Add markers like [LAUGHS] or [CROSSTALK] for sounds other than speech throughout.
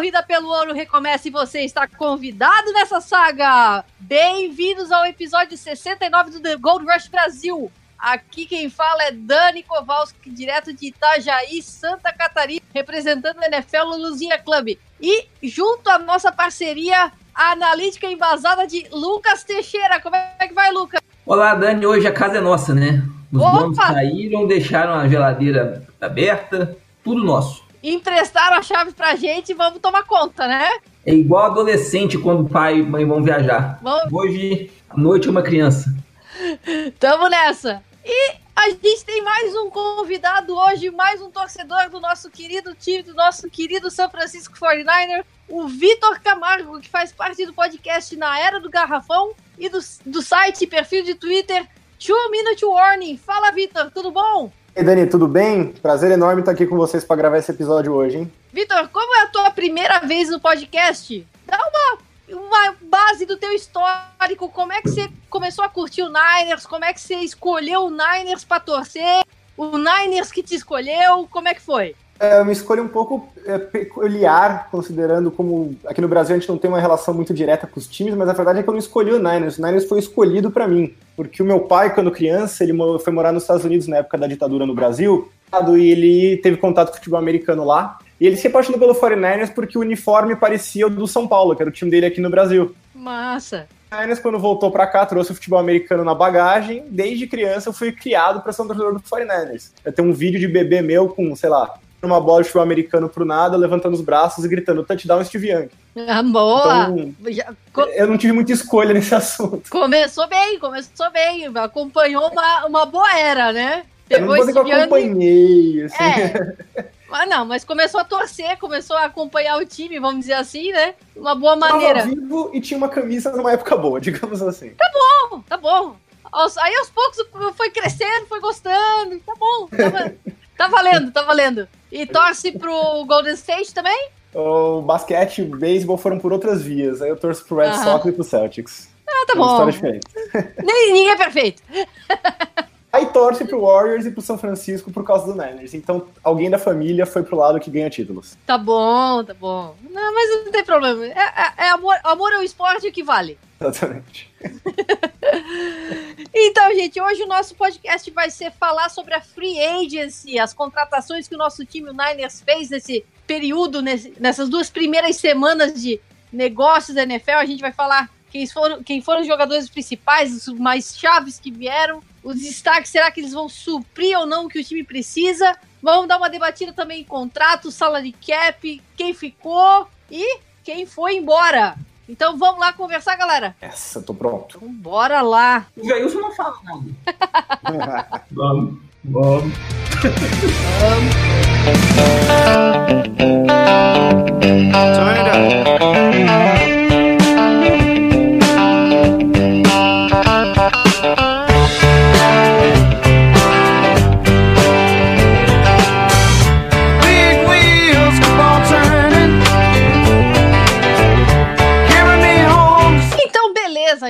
Corrida pelo ouro recomeça e você está convidado nessa saga. Bem-vindos ao episódio 69 do The Gold Rush Brasil. Aqui quem fala é Dani Kowalski, direto de Itajaí, Santa Catarina, representando o NFL no Luzinha Club. E junto à nossa parceria, a analítica embasada de Lucas Teixeira. Como é que vai, Lucas? Olá, Dani. Hoje a casa é nossa, né? Os Opa! donos saíram, deixaram a geladeira aberta, tudo nosso. Emprestaram a chave pra gente e vamos tomar conta, né? É igual adolescente quando pai e mãe vão viajar. Vamos, Hoje, à noite, é uma criança. Tamo nessa. E a gente tem mais um convidado hoje, mais um torcedor do nosso querido time, do nosso querido São Francisco 49er, o Vitor Camargo, que faz parte do podcast Na Era do Garrafão e do, do site e perfil de Twitter Two Minute Warning. Fala, Vitor, tudo bom? E Dani, tudo bem? Prazer enorme estar aqui com vocês para gravar esse episódio hoje, hein? Vitor, como é a tua primeira vez no podcast? Dá uma, uma base do teu histórico. Como é que você começou a curtir o Niners? Como é que você escolheu o Niners para torcer? O Niners que te escolheu? Como é que foi? É uma escolha um pouco é, peculiar, considerando como aqui no Brasil a gente não tem uma relação muito direta com os times, mas a verdade é que eu não escolhi o Niners. O Niners foi escolhido para mim, porque o meu pai, quando criança, ele foi morar nos Estados Unidos na época da ditadura no Brasil, e ele teve contato com o futebol americano lá. E ele se apaixonou pelo 49ers porque o uniforme parecia o do São Paulo, que era o time dele aqui no Brasil. Massa. O Niners, quando voltou pra cá, trouxe o futebol americano na bagagem. Desde criança, eu fui criado pra ser um torcedor do 49ers. Eu tenho um vídeo de bebê meu com, sei lá, uma bola de futebol americano pro nada, levantando os braços e gritando touchdown Steve Young. Ah, boa. Então, Já co- eu não tive muita escolha nesse [LAUGHS] assunto. começou bem, começou bem. Acompanhou uma, uma boa era, né? Eu não vou que eu acompanhei, assim. É. Mas não, mas começou a torcer, começou a acompanhar o time, vamos dizer assim, né? Uma boa Eu tava maneira. vivo e tinha uma camisa numa época boa, [LAUGHS] digamos assim. bom, tá bom. Aí aos poucos foi crescendo, foi gostando, tá bom. Tá, va- tá valendo, tá valendo. E torce pro Golden State também? O basquete e o beisebol foram por outras vias. Aí eu torço pro Red. Sox e pro Celtics. Ah, tá É bom. história diferente. [LAUGHS] Nem, ninguém é perfeito. [LAUGHS] Aí torce pro Warriors e pro São Francisco por causa do Niners. Então, alguém da família foi pro lado que ganha títulos. Tá bom, tá bom. Não, mas não tem problema. É, é- é amor, amor ao esporte o que vale. Exatamente. [LAUGHS] Então, gente, hoje o nosso podcast vai ser falar sobre a free agency, as contratações que o nosso time, o Niners, fez nesse período, nesse- nessas duas primeiras semanas de negócios da NFL. A gente vai falar quem foram, quem foram os jogadores principais, os mais chaves que vieram, os destaques, será que eles vão suprir ou não o que o time precisa? Vamos dar uma debatida também em contrato, salary cap, quem ficou e quem foi embora. Então vamos lá conversar, galera. Essa, tô pronto. Então, bora lá. O Jailson não fala nada. [LAUGHS] Vamos, vamos. Turn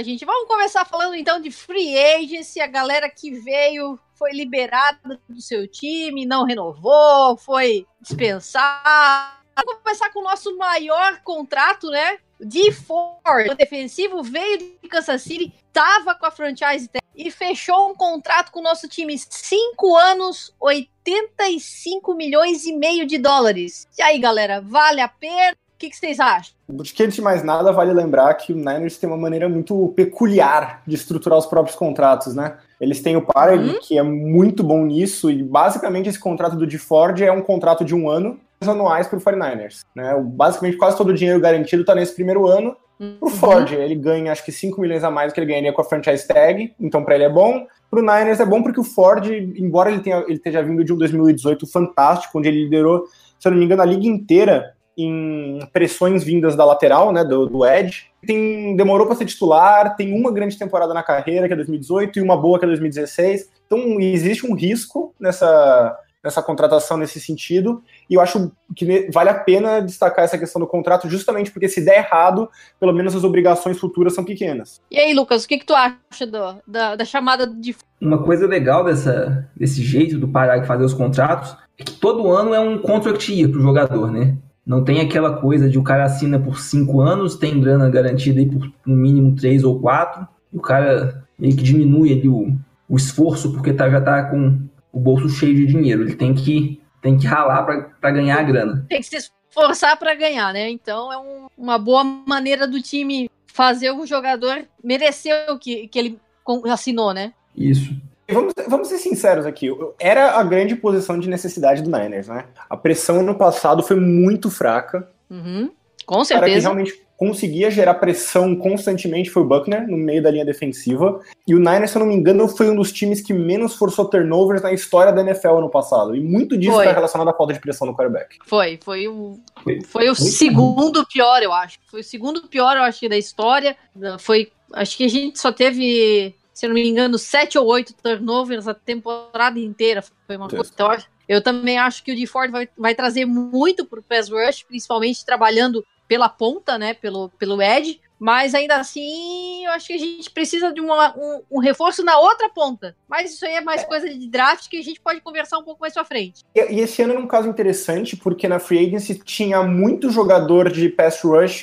beleza, gente. Vamos começar falando então de free agency. A galera que veio foi liberada do seu time, não renovou, foi dispensada. Vamos começar com o nosso maior contrato, né? De Ford, o defensivo veio de Kansas City, tava com a franchise e fechou um contrato com o nosso time, 5 anos, 85 milhões e meio de dólares. E aí, galera, vale a pena? O que, que vocês acham? De que antes de mais nada, vale lembrar que o Niners tem uma maneira muito peculiar de estruturar os próprios contratos, né? Eles têm o Pareg, Uhum. que é muito bom nisso, e basicamente esse contrato do DeFord é um contrato de um ano, anuais para o 49ers. Né? O- Basicamente, quase todo o dinheiro garantido está nesse primeiro ano. Pro Ford, ele ganha acho que 5 milhões a mais do que ele ganharia com a franchise tag, então para ele é bom. Pro Niners é bom porque o Ford, embora ele, tenha, ele esteja vindo de um 2018 fantástico, onde ele liderou, se eu não me engano, a liga inteira em pressões vindas da lateral, né, do, do Edge. Tem, demorou para ser titular, tem uma grande temporada na carreira, que é 2018, e uma boa, que é 2016. Então existe um risco nessa, nessa contratação nesse sentido, e eu acho que vale a pena destacar essa questão do contrato, justamente porque se der errado, pelo menos as obrigações futuras são pequenas. E aí, Lucas, o que, que tu acha do, da, da chamada de. Uma coisa legal dessa, desse jeito do Pará fazer os contratos é que todo ano é um contract year pro jogador, né? Não tem aquela coisa de o cara assina por cinco anos, tem grana garantida aí por no mínimo três ou quatro, e o cara meio que diminui ali o, o esforço porque tá, já tá com o bolso cheio de dinheiro. Ele tem que, tem que ralar para ganhar a grana. Tem que se esforçar para ganhar, né? Então é um, uma boa maneira do time fazer o jogador merecer o que, que ele assinou, né? Isso. Vamos, vamos ser sinceros aqui. Era a grande posição de necessidade do Niners, né? A pressão no passado foi muito fraca. Uhum, com O certeza. cara que realmente conseguia gerar pressão constantemente foi o Buckner, no meio da linha defensiva. E o Niners, se eu não me engano, foi um dos times que menos forçou turnovers na história da NFL ano passado. E muito disso está relacionado à falta de pressão no quarterback. Foi, foi o, Foi- foi o segundo pior, eu acho. Foi o segundo pior, eu acho, da história. Foi, acho que a gente só teve, se eu não me engano, sete ou oito turnovers a temporada inteira. Foi uma coisa. Então, eu também acho que o DeFord vai, vai trazer muito pro pass rush, principalmente trabalhando pela ponta, né, pelo, pelo edge. Mas ainda assim, eu acho que a gente precisa de uma- um, um reforço na outra ponta. Mas isso aí é mais coisa de draft que a gente pode conversar um pouco mais pra frente. E, e esse ano era um caso interessante, porque na Free Agency tinha muito jogador de pass rush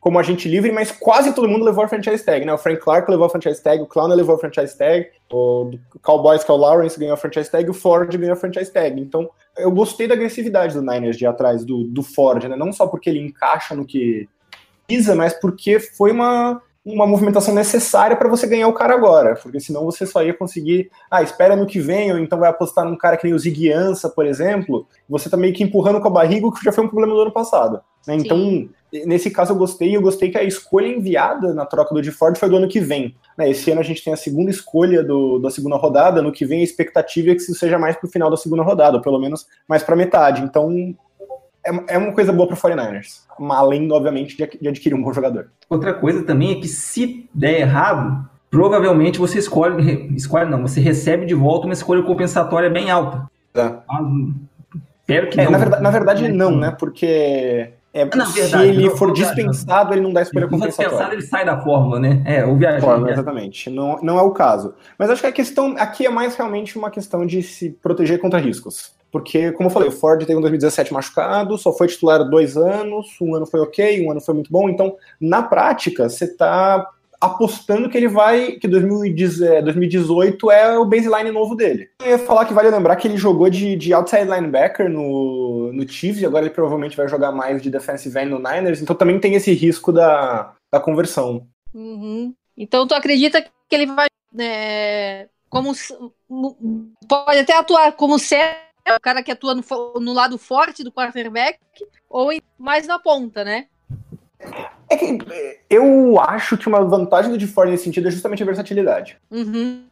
como agente livre, mas quase todo mundo levou a franchise tag, né? O Frank Clark levou a franchise tag, o Clown levou a franchise tag, o Cowboys, o Lawrence, ganhou a franchise tag, o Ford ganhou a franchise tag. Então, eu gostei da agressividade do Niners de atrás do, do Ford, né? Não só porque ele encaixa no que precisa, mas porque foi uma, uma movimentação necessária para você ganhar o cara agora, porque senão você só ia conseguir, ah, espera no que vem, ou então vai apostar num cara que nem o Ziggy Ansah, por exemplo, você tá meio que empurrando com a barriga, o que já foi um problema do ano passado. né? Então, nesse caso eu gostei, eu gostei que a escolha enviada na troca do DeFord foi do ano que vem. né? Esse ano a gente tem a segunda escolha do, da segunda rodada, no que vem a expectativa é que isso seja mais pro final da segunda rodada, ou pelo menos mais pra metade. Então, é, é uma coisa boa pro 49ers. Além, obviamente, de, adquirir um bom jogador. Outra coisa também é que se der errado, provavelmente você escolhe, escolhe não, você recebe de volta uma escolha compensatória bem alta. Tá. Mas, espero que É, não. na, verdade, na verdade, não, né? Porque é, na se verdade, ele eu- for viajo. dispensado, ele não dá escolha Se for dispensado, compensatória. ele sai da fórmula, né? É, o viajante. Exatamente. Não, não é o caso. Mas acho que a questão aqui é mais realmente uma questão de se proteger contra riscos. Porque, como eu falei, o Ford teve um 2017 machucado, só foi titular dois anos, um ano foi ok, um ano foi muito bom. Então, na prática, você está apostando que ele vai. que 2010 é, 2018 é o baseline novo dele. Eu ia falar que vale lembrar que ele jogou de, de outside linebacker no, no Chiefs e agora ele provavelmente vai jogar mais de defensive end no Niners, então também tem esse risco da, da conversão. Uhum. Então tu acredita que ele vai é, como pode até atuar como certo, o cara que atua no, no lado forte do quarterback ou em- mais na ponta, né? É que eh, eu acho que uma vantagem do DeFord nesse sentido é justamente a versatilidade. Uhum.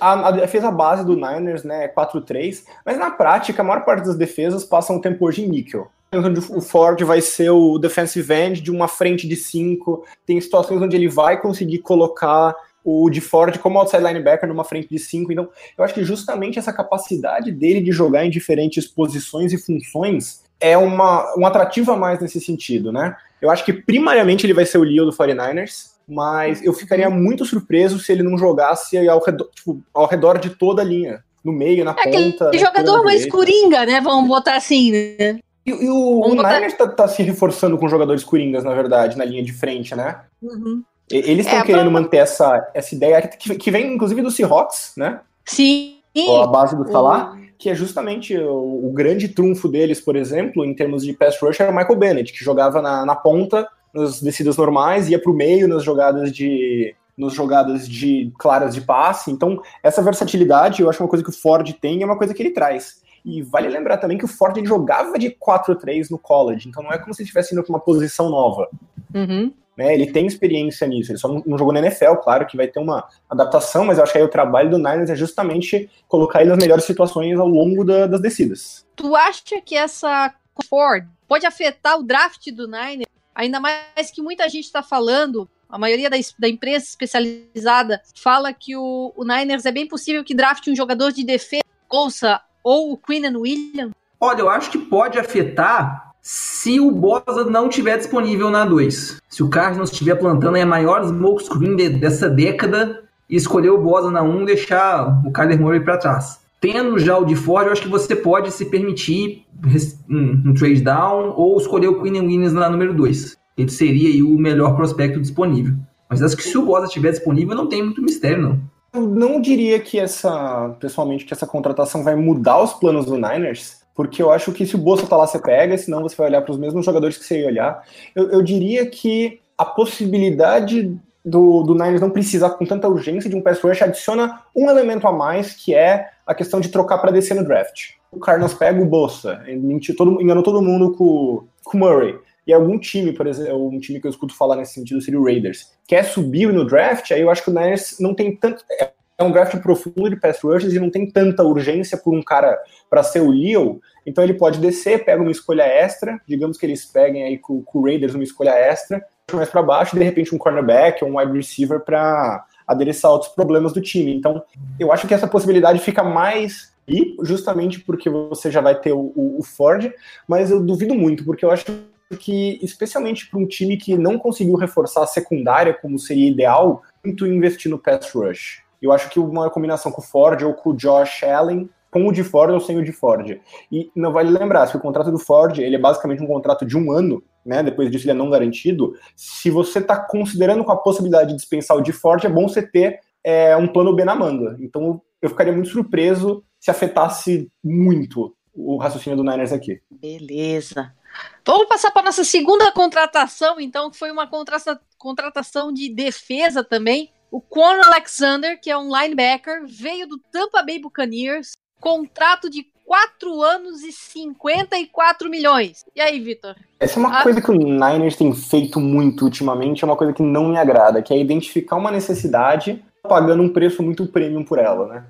A, a defesa base do Niners né, é 4-3, mas na prática a maior parte das defesas passam o tempo hoje em níquel. Onde o Ford vai ser o defensive end de uma frente de 5, tem situações onde ele vai conseguir colocar o de Ford como outside linebacker numa frente de 5, então eu acho que justamente essa capacidade dele de jogar em diferentes posições e funções é uma, um atrativo a mais nesse sentido, né? Eu acho que primariamente ele vai ser o Leo do 49ers, mas eu ficaria muito surpreso se ele não jogasse ao redor, tipo, ao redor de toda a linha. No meio, na É ponta. jogador mais direita. coringa, né? Vamos botar assim, né? E, e o, Vamos o botar- Niners tá, tá se reforçando com jogadores coringas, na verdade, na linha de frente, né? Uhum. Eles estão É, querendo pra- manter essa, essa ideia que, que vem, inclusive, do Seahawks, né? Sim. Ou a base do O- Salah, que é justamente o, o grande trunfo deles, por exemplo, em termos de pass rush, era o Michael Bennett, que jogava na, na ponta, nas descidas normais, ia pro meio nas jogadas de nas jogadas de claras de passe. Então, essa versatilidade, eu acho uma coisa que o Ford tem e é uma coisa que ele traz. E vale lembrar também que o Ford jogava de 4-3 no college, então não é como se estivesse indo para uma posição nova. Uhum. Né? Ele tem experiência nisso, ele só não, não jogou na NFL, claro que vai ter uma adaptação, mas eu acho que aí o trabalho do Niners é justamente colocar ele nas melhores situações ao longo da- das descidas. Tu acha que essa Ford pode afetar o draft do Niners, ainda mais que muita gente está falando, a maioria da, da, imprensa especializada fala que o, o, Niners é bem possível que drafte um jogador de defesa, ouça, ou o Quinn Williams. Olha, eu acho que pode afetar se o Bosa não estiver disponível na 2. Se o Cardinals estiver plantando a maior smokescreen de, dessa década e escolher o Bosa na 1 um, deixar o Kyler Murray para trás. Tendo já o de Ford, eu acho que você pode se permitir um, um trade down ou escolher o Quinn Williams na número 2. Ele seria o melhor prospecto disponível. Mas acho que se o Bosa estiver disponível, não tem muito mistério, não. Eu não diria que essa, pessoalmente, que essa contratação vai mudar os planos do Niners, porque eu acho que se o Bolsa tá lá, você pega, senão você vai olhar para os mesmos jogadores que você ia olhar. Eu, eu diria que a possibilidade do, do Niners não precisar com tanta urgência de um pass rush adiciona um elemento a mais, que é a questão de trocar para descer no draft. O Cardinals pega o Bolsa, todo, enganou todo mundo com o Murray. E algum time, por exemplo, um time que eu escuto falar nesse sentido seria o Raiders, quer subir no draft, aí eu acho que o Niners não tem tanto. É, é um draft profundo de pass rushes e não tem tanta urgência por um cara para ser o Leo, então ele pode descer, pega uma escolha extra, digamos que eles peguem aí com, com o Raiders uma escolha extra, mais para baixo, e de repente um cornerback ou um wide receiver para adereçar outros problemas do time. Então, eu acho que essa possibilidade fica mais e justamente porque você já vai ter o, o, o Ford, mas eu duvido muito, porque eu acho que, especialmente para um time que não conseguiu reforçar a secundária como seria ideal, muito investir no pass rush. Eu acho que uma combinação com o Ford ou com o Josh Allen, com o de Ford ou sem o de Ford. E não vale lembrar, se o contrato do Ford ele é basicamente um contrato de um ano, né? Depois disso ele é não garantido. Se você está considerando com a possibilidade de dispensar o de Ford, é bom você ter é, um plano B na manga. Então eu ficaria muito surpreso se afetasse muito o raciocínio do Niners aqui. Beleza. Vamos passar para nossa segunda contratação, então, que foi uma contratação de defesa também. O Quan Alexander, que é um linebacker, veio do Tampa Bay Buccaneers, contrato de 4 anos e 54 milhões. E aí, Vitor? Essa é uma ah. coisa que o Niners tem feito muito ultimamente, é uma coisa que não me agrada, que é identificar uma necessidade pagando um preço muito premium por ela, né?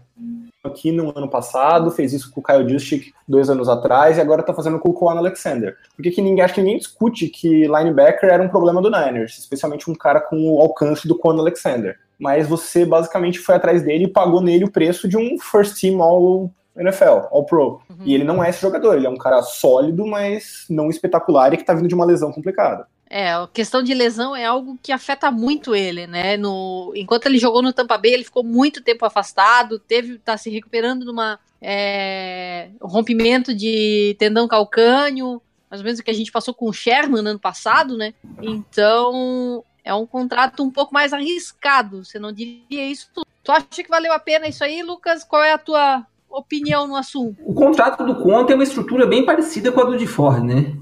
aqui no ano passado, fez isso com o Kyle Juszczyk dois anos atrás e agora está fazendo com o Quan Alexander. Porque que ninguém, acho que ninguém discute que linebacker era um problema do Niners, especialmente um cara com o alcance do Quan Alexander. Mas você basicamente foi atrás dele e pagou nele o preço de um first team all NFL, All Pro. Uhum. E ele não é esse jogador, ele é um cara sólido, mas não espetacular e que tá vindo de uma lesão complicada. É, a questão de lesão é algo que afeta muito ele, né? No, enquanto ele jogou no Tampa Bay, ele ficou muito tempo afastado, teve tá se recuperando numa é, rompimento de tendão calcâneo, mais ou menos o que a gente passou com o Sherman no ano passado, né? Então é um contrato um pouco mais arriscado. Você não diria isso? Tu acha que valeu a pena isso aí, Lucas? Qual é a tua opinião no assunto? O contrato do Conte é uma estrutura bem parecida com a do de Ford, né?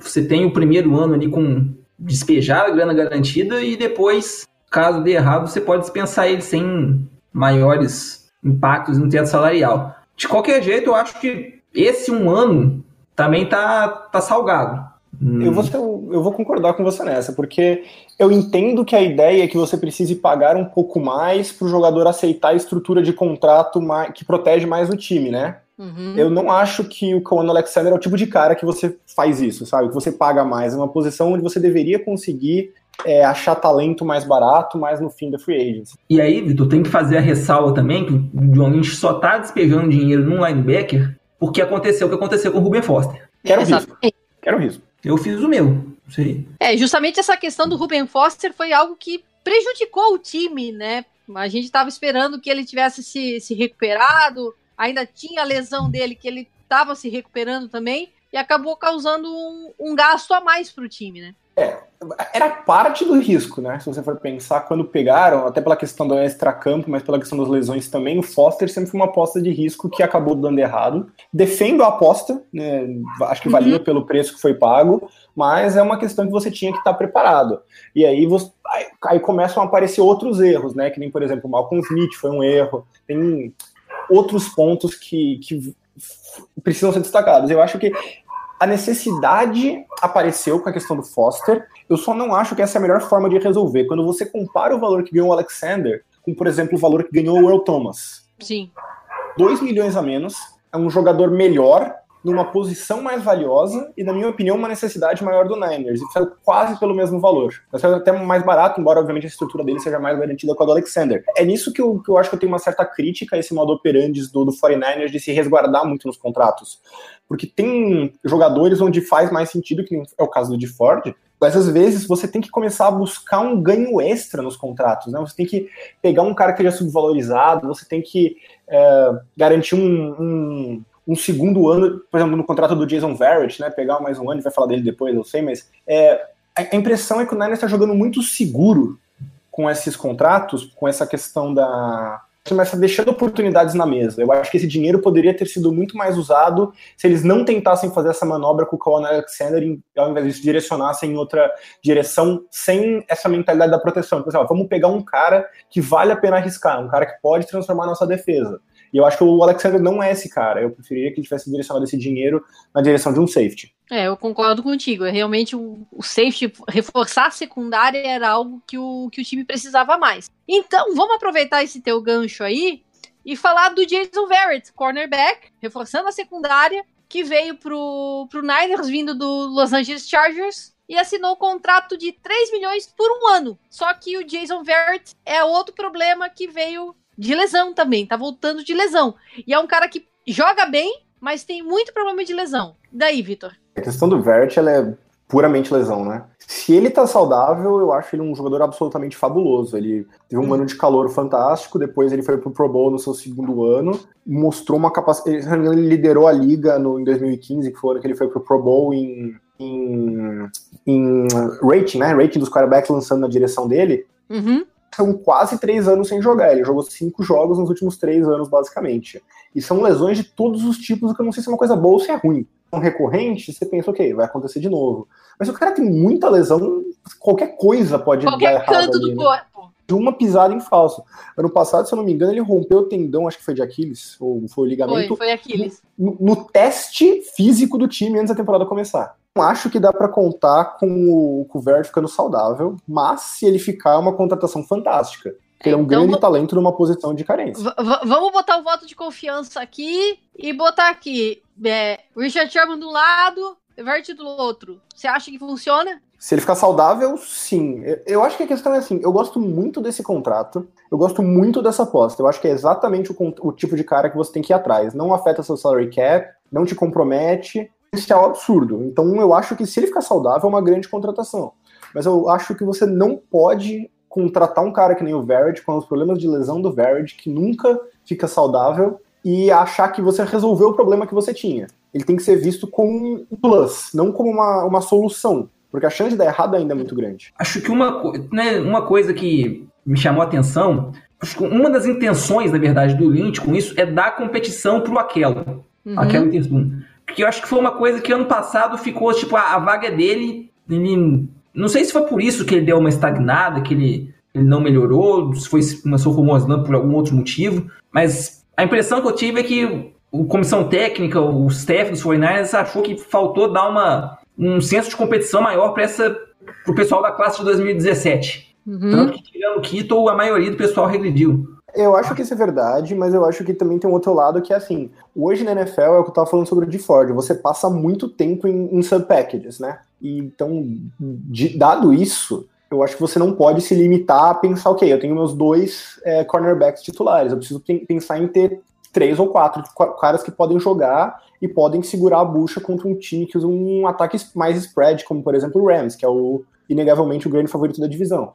Você tem o primeiro ano ali com despejar a grana garantida e depois, caso dê errado, você pode dispensar ele sem maiores impactos no teto salarial. De qualquer jeito, eu acho que esse um ano também tá, tá salgado. Eu vou, eu vou concordar com você nessa, porque eu entendo que a ideia é que você precise pagar um pouco mais para o jogador aceitar a estrutura de contrato que protege mais o time, né? Uhum. Eu não acho que o Conan Alexander é o tipo de cara que você faz isso, sabe? Que você paga mais. É uma posição onde você deveria conseguir é, achar talento mais barato, mais no fim da free agency. E aí, Vitor, tem que fazer a ressalva também que o John Lynch só tá despejando dinheiro num linebacker porque aconteceu o que aconteceu com o Ruben Foster. Quero risco. Quero risco. Eu fiz o meu. Aí. É, justamente essa questão do Ruben Foster foi algo que prejudicou o time, né? A gente estava esperando que ele tivesse se, se recuperado, ainda tinha a lesão dele que ele estava se recuperando também e acabou causando um, um gasto a mais para o time, né? É, era parte do risco, né? Se você for pensar, quando pegaram, até pela questão do extracampo, mas pela questão das lesões também, o Foster sempre foi uma aposta de risco que acabou dando errado. Defendo a aposta, né? Acho que valia uhum. pelo preço que foi pago, mas é uma questão que você tinha que estar preparado. E aí, você, aí, começam a aparecer outros erros, né? Que nem, por exemplo, o Malcolm Smith foi um erro. Tem outros pontos que, que precisam ser destacados. Eu acho que a necessidade apareceu com a questão do Foster. Eu só não acho que essa é a melhor forma de resolver. Quando você compara o valor que ganhou o Alexander com, por exemplo, o valor que ganhou o Earl Thomas. Sim. 2 milhões a menos, é um jogador melhor, numa posição mais valiosa e, na minha opinião, uma necessidade maior do Niners. E saiu quase pelo mesmo valor. Saiu até mais barato, embora, obviamente, a estrutura dele seja mais garantida com a do Alexander. É nisso que eu, que eu acho que eu tenho uma certa crítica a esse modo operandi do, do 49ers de se resguardar muito nos contratos. Porque tem jogadores onde faz mais sentido, que é o caso do de Ford, mas às vezes você tem que começar a buscar um ganho extra nos contratos, né? Você tem que pegar um cara que já é subvalorizado, você tem que é, garantir um, um, um, segundo ano, por exemplo, no contrato do Jason Verrett, né? Pegar mais um ano, a gente vai falar dele depois, eu sei, mas é, a impressão é que o Niners está jogando muito seguro com esses contratos, com essa questão da, começa deixando oportunidades na mesa. Eu acho que esse dinheiro poderia ter sido muito mais usado se eles não tentassem fazer essa manobra com o Kawan Alexander ao invés disso, direcionassem em outra direção sem essa mentalidade da proteção. Assim, ó, vamos pegar um cara que vale a pena arriscar, um cara que pode transformar a nossa defesa. E eu acho que o Alexander não é esse cara. Eu preferiria que ele tivesse direcionado esse dinheiro na direção de um safety. É, eu concordo contigo. É realmente o, o safety, reforçar a secundária era algo que o, que o time precisava mais. Então, vamos aproveitar esse teu gancho aí e falar do Jason Verrett, cornerback, reforçando a secundária, que veio pro, pro Niners vindo do Los Angeles Chargers e assinou um contrato de 3 milhões por um ano. Só que o Jason Verrett é outro problema que veio de lesão também, tá voltando de lesão. E é um cara que joga bem, mas tem muito problema de lesão. Daí, Vitor? A questão do Vert, ela é puramente lesão, né? Se ele tá saudável, eu acho ele um jogador absolutamente fabuloso. Ele teve um ano de calor fantástico, depois ele foi pro Pro Bowl no seu segundo ano, mostrou uma capacidade. Ele liderou a liga no, em 2015, que foi o ano que ele foi pro Pro Bowl em, em, em rating, né? Rating dos quarterbacks lançando na direção dele. Uhum são quase três anos sem jogar. Ele jogou cinco jogos nos últimos três anos, basicamente. E são lesões de todos os tipos, o que eu não sei se é uma coisa boa ou se é ruim. São recorrentes, você pensa, ok, vai acontecer de novo. Mas o cara tem muita lesão, qualquer coisa pode qualquer dar errado. canto ali, do né? corpo. De uma pisada em falso. Ano passado, se eu não me engano, ele rompeu o tendão, acho que foi de Aquiles, ou foi o ligamento. Foi, foi Aquiles. No, no teste físico do time antes da temporada começar. Acho que dá para contar com o Cuvert ficando saudável, mas se ele ficar, é uma contratação fantástica. Ele é um Então, grande vamos- talento numa posição de carência. Vamos botar o voto de confiança aqui e botar aqui é, Richard Sherman do lado, Vert do outro. Você acha que funciona? Se ele ficar saudável, sim. Eu, acho que a questão é assim: eu gosto muito desse contrato, eu gosto muito dessa aposta. Eu acho que é exatamente o, o tipo de cara que você tem que ir atrás. Não afeta seu salary cap, não te compromete. Isso é um absurdo. Então eu acho que se ele ficar saudável, é uma grande contratação. Mas eu acho que você não pode contratar um cara que nem o Verred, com os problemas de lesão do Verred, que nunca fica saudável, e achar que você resolveu o problema que você tinha. Ele tem que ser visto como um plus, não como uma, uma solução. Porque a chance de dar errado ainda é muito grande. Acho que uma, né, uma coisa que me chamou a atenção, acho que uma das intenções, na verdade, do Lynch com isso é dar competição pro Aquelo. Uhum. Aquela intenção. Porque eu acho que foi uma coisa que ano passado ficou, tipo, a, a vaga dele. Ele, não sei se foi por isso que ele deu uma estagnada, que ele, ele não melhorou, se foi se começou formando por algum outro motivo, mas a impressão que eu tive é que o comissão técnica, o staff dos 49ers achou que faltou dar uma, um senso de competição maior para essa pro pessoal da classe de 2017. Uhum. Tanto que tirando o Kittle, a maioria do pessoal regrediu. Eu acho que isso é verdade, mas eu acho que também tem um outro lado que é assim, hoje na NFL é o que eu tava falando sobre o de Ford, você passa muito tempo em, em sub-packages, né? E, então, de- dado isso, eu acho que você não pode se limitar a pensar, ok, eu tenho meus dois é, cornerbacks titulares, eu preciso pen- pensar em ter três ou quatro qu- caras que podem jogar e podem segurar a bucha contra um time que usa um ataque mais spread, como por exemplo o Rams, que é o inegavelmente o grande favorito da divisão.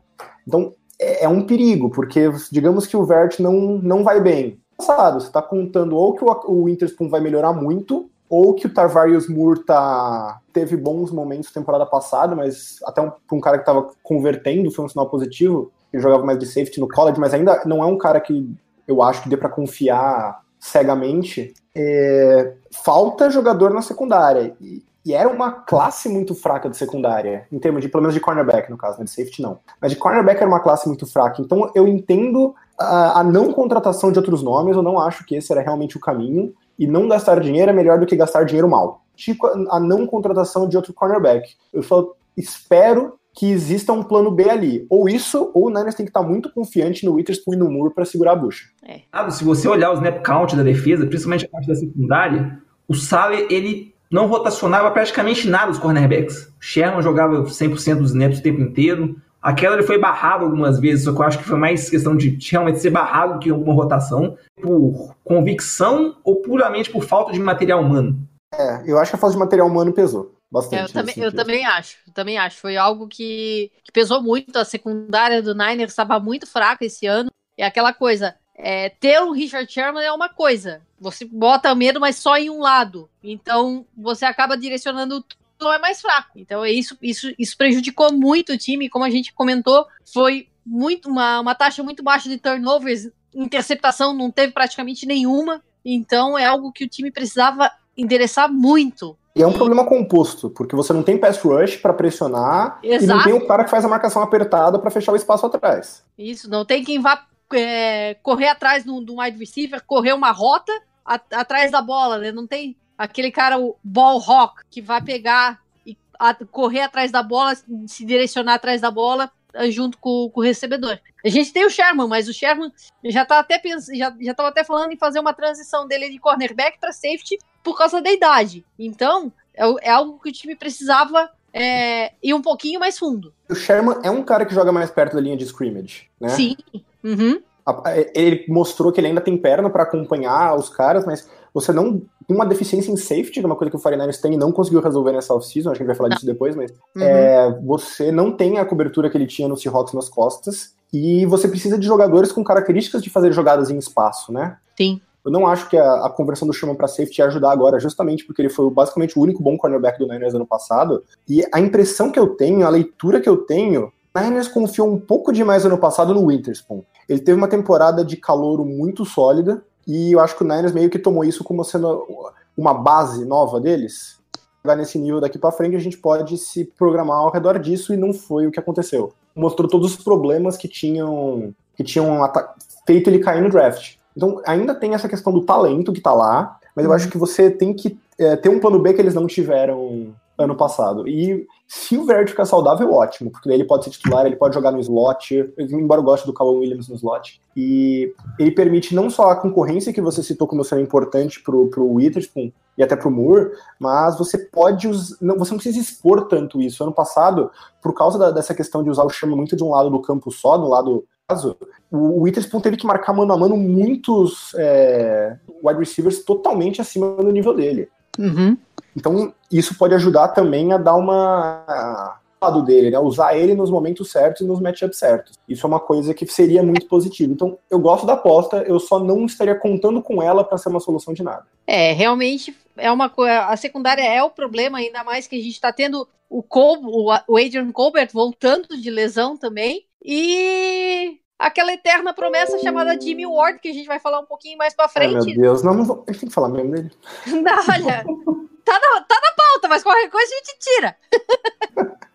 Então, é, é um perigo, porque digamos que o Vert não, não vai bem. Passado, você está contando ou que o, o Witherspoon vai melhorar muito, ou que o Tarvarius Moore tá, teve bons momentos temporada passada, mas até um, pra um cara que estava convertendo foi um sinal positivo. Ele jogava mais de safety no college, mas ainda não é um cara que eu acho que dê para confiar cegamente. É, falta jogador na secundária. E, e era uma classe muito fraca de secundária, em termos de, pelo menos de cornerback, no caso, né, de safety não. Mas de cornerback era uma classe muito fraca. Então eu entendo a, a não contratação de outros nomes, eu não acho que esse era realmente o caminho. E não gastar dinheiro é melhor do que gastar dinheiro mal. Tipo a, não contratação de outro cornerback. Eu só espero que exista um plano B ali. Ou isso, ou o Niners tem que estar muito confiante no Witherspoon e no Muro para segurar a bucha. Ah, Se você olhar o snap count da defesa, principalmente a parte da secundária, o Saleh, ele não rotacionava praticamente nada os cornerbacks. O Sherman jogava 100% dos snaps o tempo inteiro. Aquela ele foi barrado algumas vezes, só que eu acho que foi mais questão de realmente ser barrado do que alguma rotação, por convicção ou puramente por falta de material humano. É, eu acho que a falta de material humano pesou bastante. É, eu, também, nesse eu também acho, eu também acho. Foi algo que, que pesou muito. A secundária do Niners estava muito fraca esse ano. É aquela coisa. É, ter o Richard Sherman é uma coisa. Você bota medo, mas só em um lado. Então você acaba direcionando tudo é mais fraco. Então é isso, isso, isso prejudicou muito o time. Como a gente comentou, foi muito uma, uma taxa muito baixa de turnovers. Interceptação não teve praticamente nenhuma. Então é algo que o time precisava endereçar muito. E é um problema composto, porque você não tem pass rush pra pressionar e não Exato. tem o cara que faz a marcação apertada pra fechar o espaço atrás. Isso, não tem quem vá é, correr atrás do, do wide receiver, correr uma rota a- atrás da bola, né? Não tem aquele cara, o ball hawk, que vai pegar e a- correr atrás da bola, se direcionar atrás da bola eh, junto com, com o recebedor. A gente tem o Sherman, mas o Sherman já tá até pens- já, já tava até falando em fazer uma transição dele de cornerback para safety por causa da idade. Então, é, é algo que o time precisava é, ir um pouquinho mais fundo. O Sherman é um cara que joga mais perto da linha de scrimmage, né? Sim. Uhum. Ele mostrou que ele ainda tem perna pra acompanhar os caras, mas você não tem uma deficiência em safety, que é uma coisa que o 49ers tem e não conseguiu resolver nessa off-season, acho que a gente vai falar disso depois, mas Uhum. é, você não tem a cobertura que ele tinha no Seahawks nas costas, e você precisa de jogadores com características de fazer jogadas em espaço, né? Sim. Eu não acho que a, a conversão do Sherman para safety ia ajudar agora, justamente porque ele foi basicamente o único bom cornerback do Niners ano passado. E a impressão que eu tenho, a leitura que eu tenho, Niners confiou um pouco demais ano passado no Witherspoon. Ele teve uma temporada de calouro muito sólida, e eu acho que o Niners meio que tomou isso como sendo uma base nova deles. Jogar nesse nível daqui para frente, a gente pode se programar ao redor disso, e não foi o que aconteceu. Mostrou todos os problemas que tinham, que tinham feito ele cair no draft. Então, ainda tem essa questão do talento que tá lá, mas eu acho que você tem que é, ter um plano B que eles não tiveram ano passado. E se o Verde ficar saudável, ótimo, porque daí ele pode ser titular, ele pode jogar no slot, embora eu goste do Calvin Williams no slot. E ele permite não só a concorrência que você citou como sendo importante pro, pro Witherspoon e até pro Moore, mas você pode us- não, você não precisa expor tanto isso. Ano passado, por causa da- dessa questão de usar o chama muito de um lado do campo só, no lado caso, o Witherspoon teve que marcar mano a mano muitos é, wide receivers totalmente acima do nível dele. Uhum. Então, isso pode ajudar também a dar uma lado dele, né? Usar ele nos momentos certos e nos matchups certos. Isso é uma coisa que seria muito positivo. Então, eu gosto da aposta, eu só não estaria contando com ela para ser uma solução de nada. É, realmente é uma coisa. A secundária é o problema, ainda mais que a gente tá tendo o, Col o Adrian Colbert voltando de lesão também. E aquela eterna promessa chamada Jimmy Ward, que a gente vai falar um pouquinho mais pra Ai, meu frente. Deus, não, não vou, a gente tem que falar mesmo dele. [LAUGHS] Não, olha, [LAUGHS] tá na, tá na pauta, mas qualquer coisa a gente tira. [LAUGHS]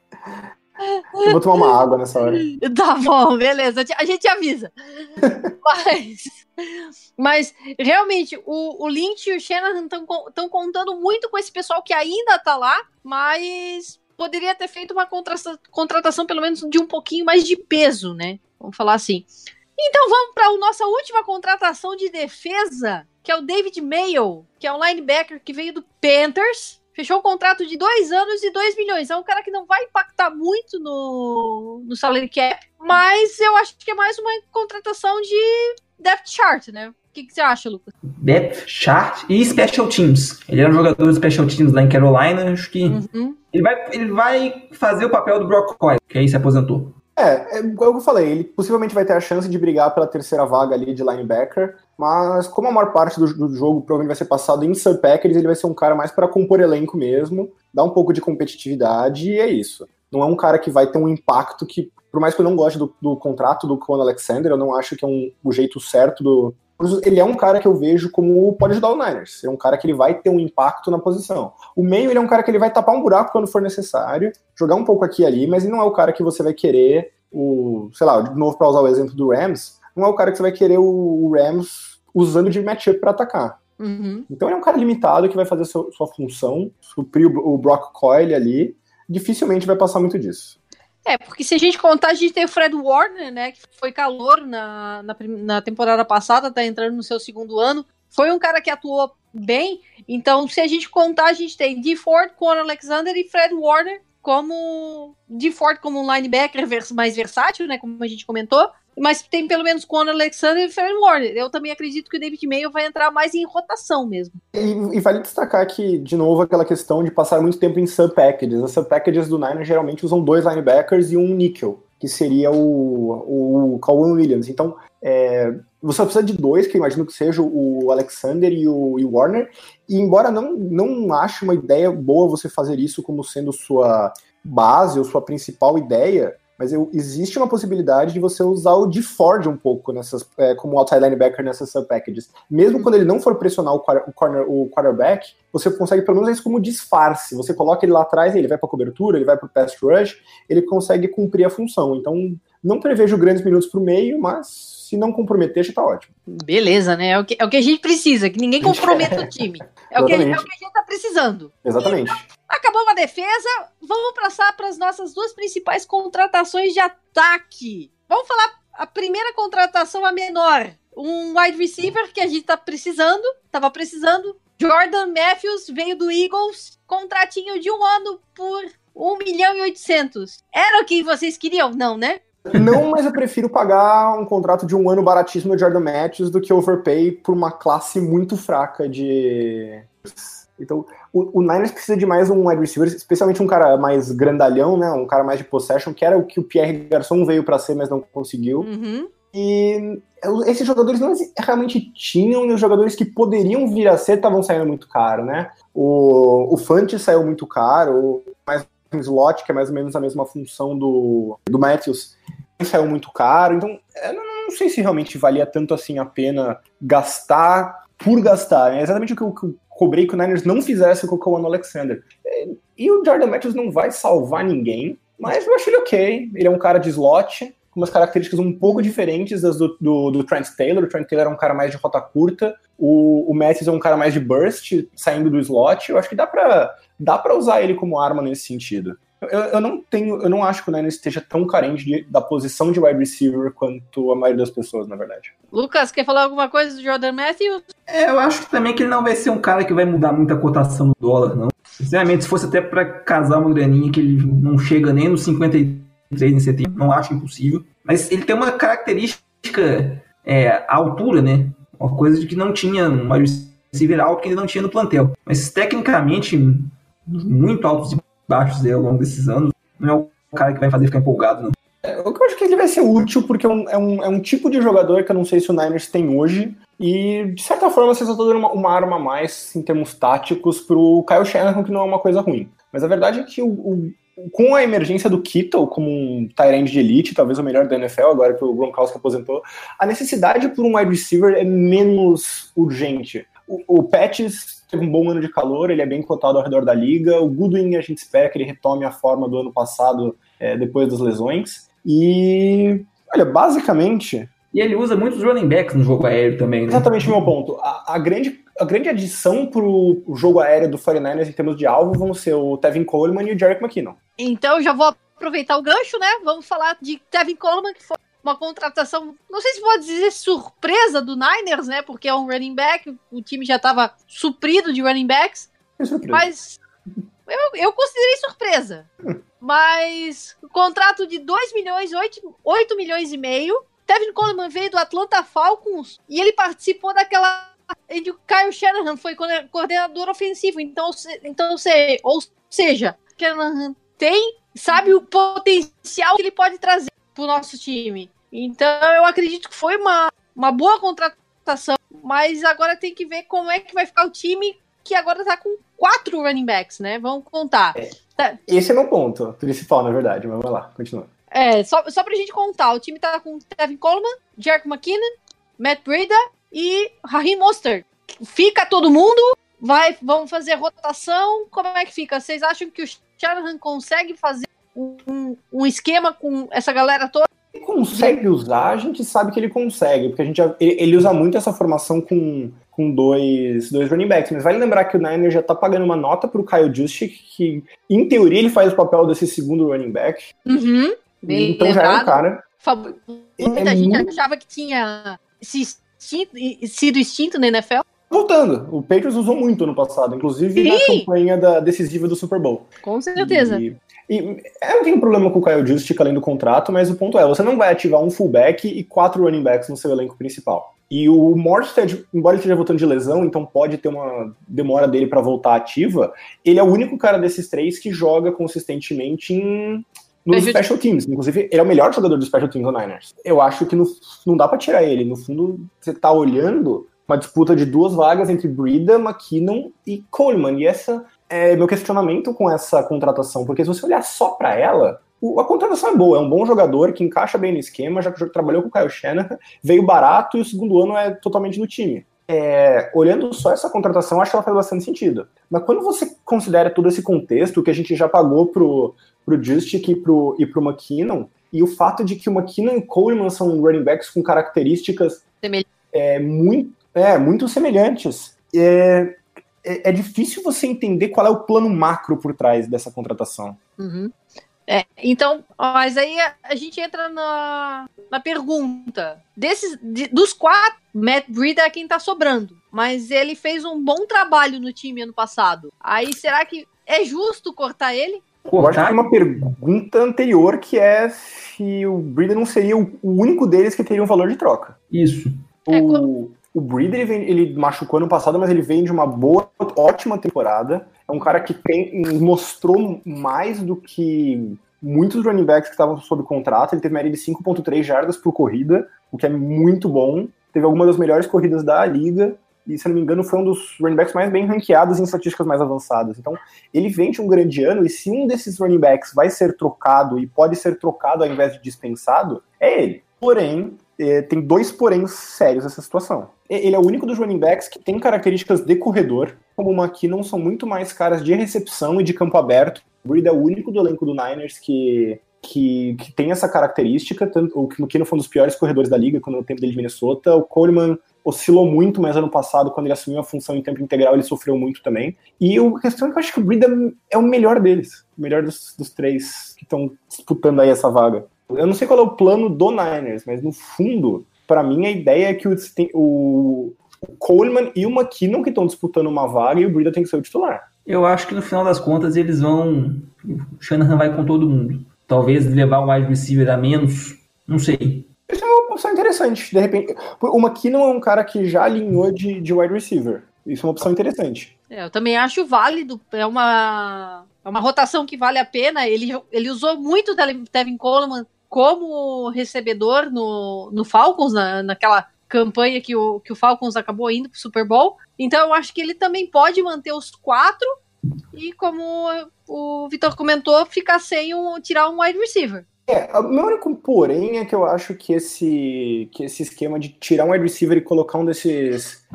Eu vou tomar uma água nessa hora. Tá bom, beleza, a gente avisa. [LAUGHS] mas, mas realmente, o, o Lynch e o Shanahan estão contando muito com esse pessoal que ainda tá lá, mas poderia ter feito uma contra- contratação, pelo menos, de um pouquinho mais de peso, né? Vamos falar assim. Então vamos para a nossa última contratação de defesa, que é o David Mayo, que é um linebacker que veio do Panthers. Fechou um contrato de dois anos e 2 milhões. É um cara que não vai impactar muito no, no salary cap, mas eu acho que é mais uma contratação de depth chart, né? O que, que você acha, Lucas? Depth chart e special teams. Ele era um jogador de special teams lá em Carolina. Acho que Uhum. ele, vai, ele vai fazer o papel do Brock Coyle, que aí se aposentou. É, é igual que eu falei, ele possivelmente vai ter a chance de brigar pela terceira vaga ali de linebacker, mas como a maior parte do, do jogo provavelmente vai ser passado em sub-package, ele vai ser um cara mais para compor elenco mesmo, dar um pouco de competitividade e é isso. Não é um cara que vai ter um impacto que, por mais que eu não goste do, do contrato do Con Alexander, eu não acho que é um, o jeito certo do. Ele é um cara que eu vejo como pode ajudar o Niners. É um cara que ele vai ter um impacto na posição. O meio, ele é um cara que ele vai tapar um buraco quando for necessário, jogar um pouco aqui e ali, mas ele não é o cara que você vai querer o, sei lá, de novo para usar o exemplo do Rams, não é o cara que você vai querer o, o Rams usando de matchup para atacar. Uhum. Então ele é um cara limitado que vai fazer seu, sua função, suprir o, o Brock Coyle ali, dificilmente vai passar muito disso. É, porque se a gente contar, a gente tem o Fred Warner, né? Que foi calor na, na, na temporada passada, tá entrando no seu segundo ano. Foi um cara que atuou bem. Então, se a gente contar, a gente tem D. Ford, Conor Alexander e Fred Warner como D. Ford como um linebacker mais versátil, né? Como a gente comentou. Mas tem pelo menos Conor Alexander e Fred Warner. Eu também acredito que o David Mayo vai entrar mais em rotação mesmo. E, e vale destacar que, de novo, aquela questão de passar muito tempo em sub-packages. As sub-packages do Niners geralmente usam dois linebackers e um nickel, que seria o, o Calvin Williams. Então, é, você precisa de dois, que eu imagino que seja o Alexander e o, e o Warner. E embora não, não ache uma ideia boa você fazer isso como sendo sua base ou sua principal ideia, mas eu- existe uma possibilidade de você usar o de Ford um pouco nessas, é, como outside linebacker nessas sub-packages. Mesmo quando ele não for pressionar o, o corner, o quarterback, você consegue pelo menos isso como disfarce. Você coloca ele lá atrás, ele vai para cobertura, ele vai para pass rush, ele consegue cumprir a função. Então, não prevejo grandes minutos para o meio, mas se não comprometer, já tá ótimo. Beleza, né? É o que, é o que a gente precisa, que ninguém comprometa o time. [LAUGHS] É o, que, a gente- é o que a gente tá precisando. Exatamente. Acabou uma defesa, vamos passar para as nossas duas principais contratações de ataque. Vamos falar a primeira contratação, a menor. Um wide receiver que a gente tá precisando, tava precisando. Jordan Matthews veio do Eagles, contratinho de um ano por 1 milhão e 800. Era o que vocês queriam? Não, né? Não, mas eu prefiro pagar um contrato de um ano baratíssimo do Jordan Matthews do que overpay por uma classe muito fraca de. Então, o, o Niners precisa de mais um wide receiver, especialmente um cara mais grandalhão, né? Um cara mais de possession, que era o que o Pierre Garçon veio para ser, mas não conseguiu. Uhum. E esses jogadores não realmente tinham, e os jogadores que poderiam vir a ser estavam saindo muito caro, né? O, o Fante saiu muito caro, mais um slot, que é mais ou menos a mesma função do, do Matthews, saiu muito caro. Então, eu não, não sei se realmente valia tanto assim a pena gastar por gastar. É exatamente o que eu, que eu cobrei que o Niners não fizesse com o Cowan Alexander. E o Jordan Matthews não vai salvar ninguém, mas eu acho ele ok. Ele é um cara de slot, com umas características um pouco diferentes das do, do, do Trent Taylor. O Trent Taylor é um cara mais de rota curta, o, o Matthews é um cara mais de burst, saindo do slot. Eu acho que dá pra, dá pra usar ele como arma nesse sentido. Eu, eu não tenho, eu não acho que o Niners esteja tão carente de, da posição de wide receiver quanto a maioria das pessoas, na verdade. Lucas, quer falar alguma coisa do Jordan Matthews? É, eu acho que também que ele não vai ser um cara que vai mudar muito a cotação do dólar, não. Sinceramente, se fosse até pra casar uma graninha que ele não chega nem nos 53 em setembro, não acho impossível. Mas ele tem uma característica, é, a altura, né? Uma coisa de que não tinha um wide receiver alto que ele não tinha no plantel. Mas tecnicamente, muito altos e baixos aí ao longo desses anos, não é o cara que vai fazer ficar empolgado, não. É, eu acho que ele vai ser útil porque é um, é, um, é um tipo de jogador que eu não sei se o Niners tem hoje. E, de certa forma, vocês estão dando uma, uma arma a mais em termos táticos pro Kyle Shanahan, que não é uma coisa ruim. Mas a verdade é que o, o, com a emergência do Kittle como um Tyrande de elite, talvez o melhor da NFL, agora que o Gronkowski aposentou, a necessidade por um wide receiver é menos urgente. O, o Patches teve um bom ano de calor, ele é bem cotado ao redor da liga. O Goodwin, a gente espera que ele retome a forma do ano passado, é, depois das lesões. E, olha, basicamente. E ele usa muitos running backs no jogo aéreo também, né? Exatamente o meu ponto. A, a grande, a grande adição pro jogo aéreo do 49ers em termos de alvo vão ser o Tevin Coleman e o Jarek McKinnon. Então eu já vou aproveitar o gancho, né? Vamos falar de Tevin Coleman, que foi uma contratação, não sei se pode dizer surpresa do Niners, né? Porque é um running back, o time já estava suprido de running backs, surpresa. mas eu, eu considerei surpresa. [LAUGHS] Mas o contrato de 2 milhões, 8, 8 milhões e meio. Tevin Coleman veio do Atlanta Falcons e ele participou daquela. O Kyle Shanahan foi coordenador- ofensivo. Então, então se, ou seja, Shanahan tem, sabe o potencial que ele pode trazer pro nosso time. Então eu acredito que foi uma, uma boa contratação, mas agora tem que ver como é que vai ficar o time que agora tá com quatro running backs, né? Vamos contar. Esse é meu ponto principal, na verdade, mas vai lá, continua. É, só, só pra gente contar, o time tá com Tevin Coleman, Jarek McKinnon, Matt Breda e Raheem Mostert. Fica todo mundo? Vai, vamos fazer rotação? Como é que fica? Vocês acham que o Shanahan consegue fazer um, um esquema com essa galera toda? Consegue usar, a gente sabe que ele consegue, porque a gente já- ele, ele usa muito essa formação com, com dois, dois running backs, mas vale lembrar que o Niners já tá pagando uma nota pro Kyle Juszczyk, que em teoria ele faz o papel desse segundo running back, Uhum. Bem então já é um cara. Fa- Ele Muita é gente muito- achava que tinha se extinto- sido extinto na NFL. voltando. O Patriots usou muito ano passado, inclusive na Sim. campanha da decisiva do Super Bowl. Com certeza. E, e eu não tenho problema com o Kyle Juszczyk além do contrato, mas o ponto é, você não vai ativar um fullback e quatro running backs no seu elenco principal. E o Morstead, embora ele esteja voltando de lesão, então pode ter uma demora dele para voltar ativa, ele é o único cara desses três que joga consistentemente em nos Special special teams. Inclusive, ele é o melhor jogador do special teams do Niners. Eu acho que no- não dá para tirar ele. No fundo, você tá olhando uma disputa de duas vagas entre Brida, McKinnon e Coleman. E essa é meu questionamento com essa contratação, porque se você olhar só para ela, a contratação é boa, é um bom jogador que encaixa bem no esquema, já que trabalhou com o Kyle Shanahan, [LAUGHS] veio barato e o segundo ano é totalmente no time. É, olhando só essa contratação, acho que ela faz bastante sentido. Mas quando você considera todo esse contexto que a gente já pagou pro, pro Justic e pro, e pro McKinnon, e o fato de que o McKinnon e o Coleman são running backs com características Semelhante. é, muito, é, muito semelhantes, é, é, é difícil você entender qual é o plano macro por trás dessa contratação. Uhum. É, então, ó, mas aí a, a gente entra na, na pergunta. Desses, de- dos quatro, Matt Breida é quem tá sobrando. Mas ele fez um bom trabalho no time ano passado. Aí será que é justo cortar ele? Eu acho que tem uma pergunta anterior que é se o Breeder não seria o, o único deles que teria um valor de troca. isso. É, O, o Breeder, ele, vem- ele machucou ano passado, mas ele vem de uma boa, ótima temporada. É um cara que tem- mostrou mais do que muitos running backs que estavam sob contrato. Ele teve média de 5.3 jardas por corrida, o que é muito bom. Teve algumas das melhores corridas da liga. E, se não me engano, foi um dos running backs mais bem ranqueados em estatísticas mais avançadas. Então, ele vem de um grande ano, e se um desses running backs vai ser trocado e pode ser trocado ao invés de dispensado, é ele. Porém, eh, tem dois poréns sérios nessa situação. Ele é o único dos running backs que tem características de corredor, como o McKinnon são muito mais caras de recepção e de campo aberto. O Breed é o único do elenco do Niners que, que, que tem essa característica. Tanto, o McKinnon foi um dos piores corredores da liga quando no tempo dele de Minnesota. O Coleman oscilou muito, mas ano passado, quando ele assumiu a função em tempo integral, ele sofreu muito também. E a questão é que eu acho que o Breed é- é o melhor deles, o melhor dos, dos três que estão disputando aí essa vaga. Eu não sei qual é o plano do Niners, mas no fundo, para mim a ideia é que o, o, o Coleman e o McKinnon que estão disputando uma vaga e o Breida tem que ser o titular. Eu acho que no final das contas eles vão. O Shanahan vai com todo mundo. Talvez levar o wide receiver a menos. Não sei. Isso é uma opção interessante. De repente, o McKinnon é um cara que já alinhou de, de wide receiver. Isso é uma opção interessante. É, eu também acho válido. É uma, é uma rotação que vale a pena. Ele, ele usou muito o Tevin Coleman como recebedor no, no Falcons, na, naquela campanha que o, que o Falcons acabou indo pro Super Bowl. Então eu acho que ele também pode manter os quatro e, como o Vitor comentou, ficar sem um, tirar um wide receiver. É, o meu único porém é que eu acho que esse, que esse esquema de tirar um wide receiver e colocar um desses,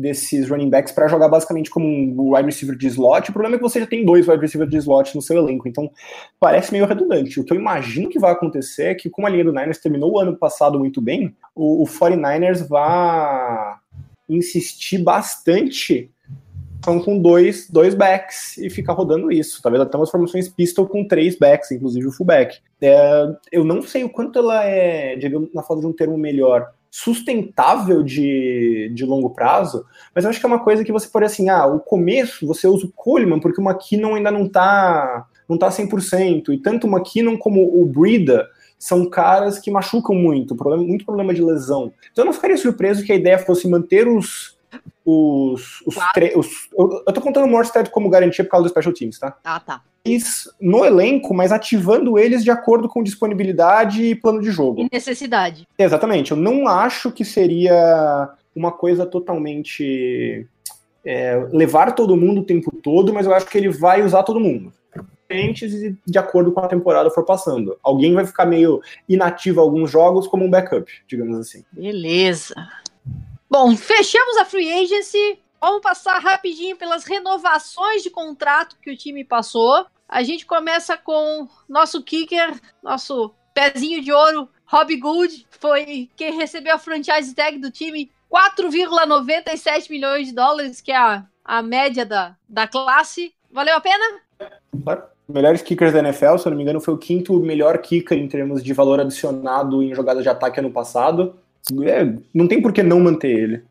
desses running backs para jogar basicamente como um wide receiver de slot, o problema é que você já tem dois wide receivers de slot no seu elenco, então parece meio redundante. O que eu imagino que vai acontecer é que, como a linha do Niners terminou o ano passado muito bem, o, o 49ers vai insistir bastante são com dois, dois backs e ficar rodando isso. Talvez até umas formações pistol com três backs, inclusive o fullback. É, eu não sei o quanto ela é, digamos, na falta de um termo melhor, sustentável de, de longo prazo, mas eu acho que é uma coisa que você pode assim, ah, o começo você usa o Coleman porque o McKinnon ainda não tá, não tá 100%, e tanto o McKinnon como o Brida são caras que machucam muito, problema, muito problema de lesão. Então eu não ficaria surpreso que a ideia fosse manter os os, os, tre- os eu, eu tô contando o Morstead como garantia por causa do Special Teams, tá? Ah, tá. No elenco, mas ativando eles de acordo com disponibilidade e plano de jogo. E necessidade. Exatamente. Eu não acho que seria uma coisa totalmente é, levar todo mundo o tempo todo, mas eu acho que ele vai usar todo mundo. E de acordo com a temporada for passando. Alguém vai ficar meio inativo alguns jogos como um backup, digamos assim. Beleza. Bom, fechamos a free agency. Vamos passar rapidinho pelas renovações de contrato que o time passou. A gente começa com nosso kicker, nosso pezinho de ouro, Rob Good, foi quem recebeu a franchise tag do time, 4,97 milhões de dólares, que é a, a média da, da classe. Valeu a pena? Claro. Melhores kickers da NFL, se eu não me engano, foi o quinto melhor kicker em termos de valor adicionado em jogadas de ataque ano passado. É, não tem por que não manter ele.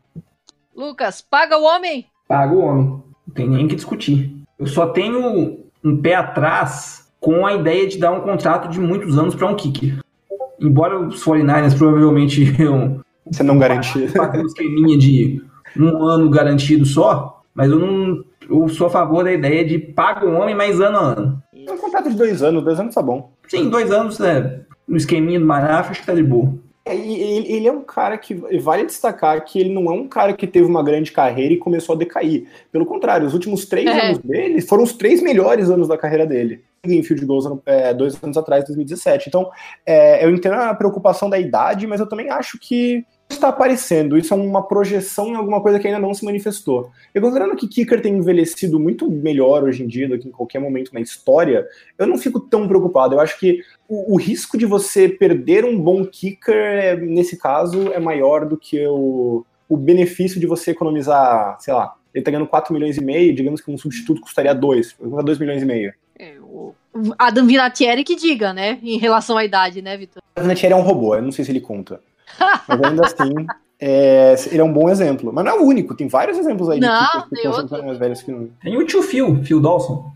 Lucas, paga o homem? Paga o homem. Não tem nem o que discutir. Eu só tenho um pé atrás com a ideia de dar um contrato de muitos anos para um kicker. Embora os 49ers provavelmente [LAUGHS] iam Você não garante. [LAUGHS] fazer um esqueminha de um ano garantido só, mas eu não. Eu sou a favor da ideia de paga o homem mais ano a ano. É um contrato de dois anos, dois anos tá bom. Sim, dois anos, né? No esqueminha do Maraf, acho que tá de boa. É, ele, ele é um cara que vale destacar que ele não é um cara que teve uma grande carreira e começou a decair. Pelo contrário, os últimos três É. anos dele foram os três melhores anos da carreira dele. Em field goals é, dois anos atrás, 2017. Então, é, eu entendo a preocupação da idade, mas eu também acho que está aparecendo. Isso é uma projeção em alguma coisa que ainda não se manifestou. E considerando que Kicker tem envelhecido muito melhor hoje em dia do que em qualquer momento na história, eu não fico tão preocupado. Eu acho que o, o risco de você perder um bom kicker, é, nesse caso, é maior do que o, o benefício de você economizar, sei lá, ele tá ganhando 4 milhões e meio, digamos que um substituto custaria 2, custa 2 milhões e meio. É, o Adam Vinatieri que diga, né? Em relação à idade, né, Vitor? O Vinatieri é um robô, eu não sei se ele conta. Mas ainda assim, é, ele é um bom exemplo. Mas não é o único, tem vários exemplos aí Não, de que tem outro. mais velhos que não. Tem o tio Phil, Phil Dawson.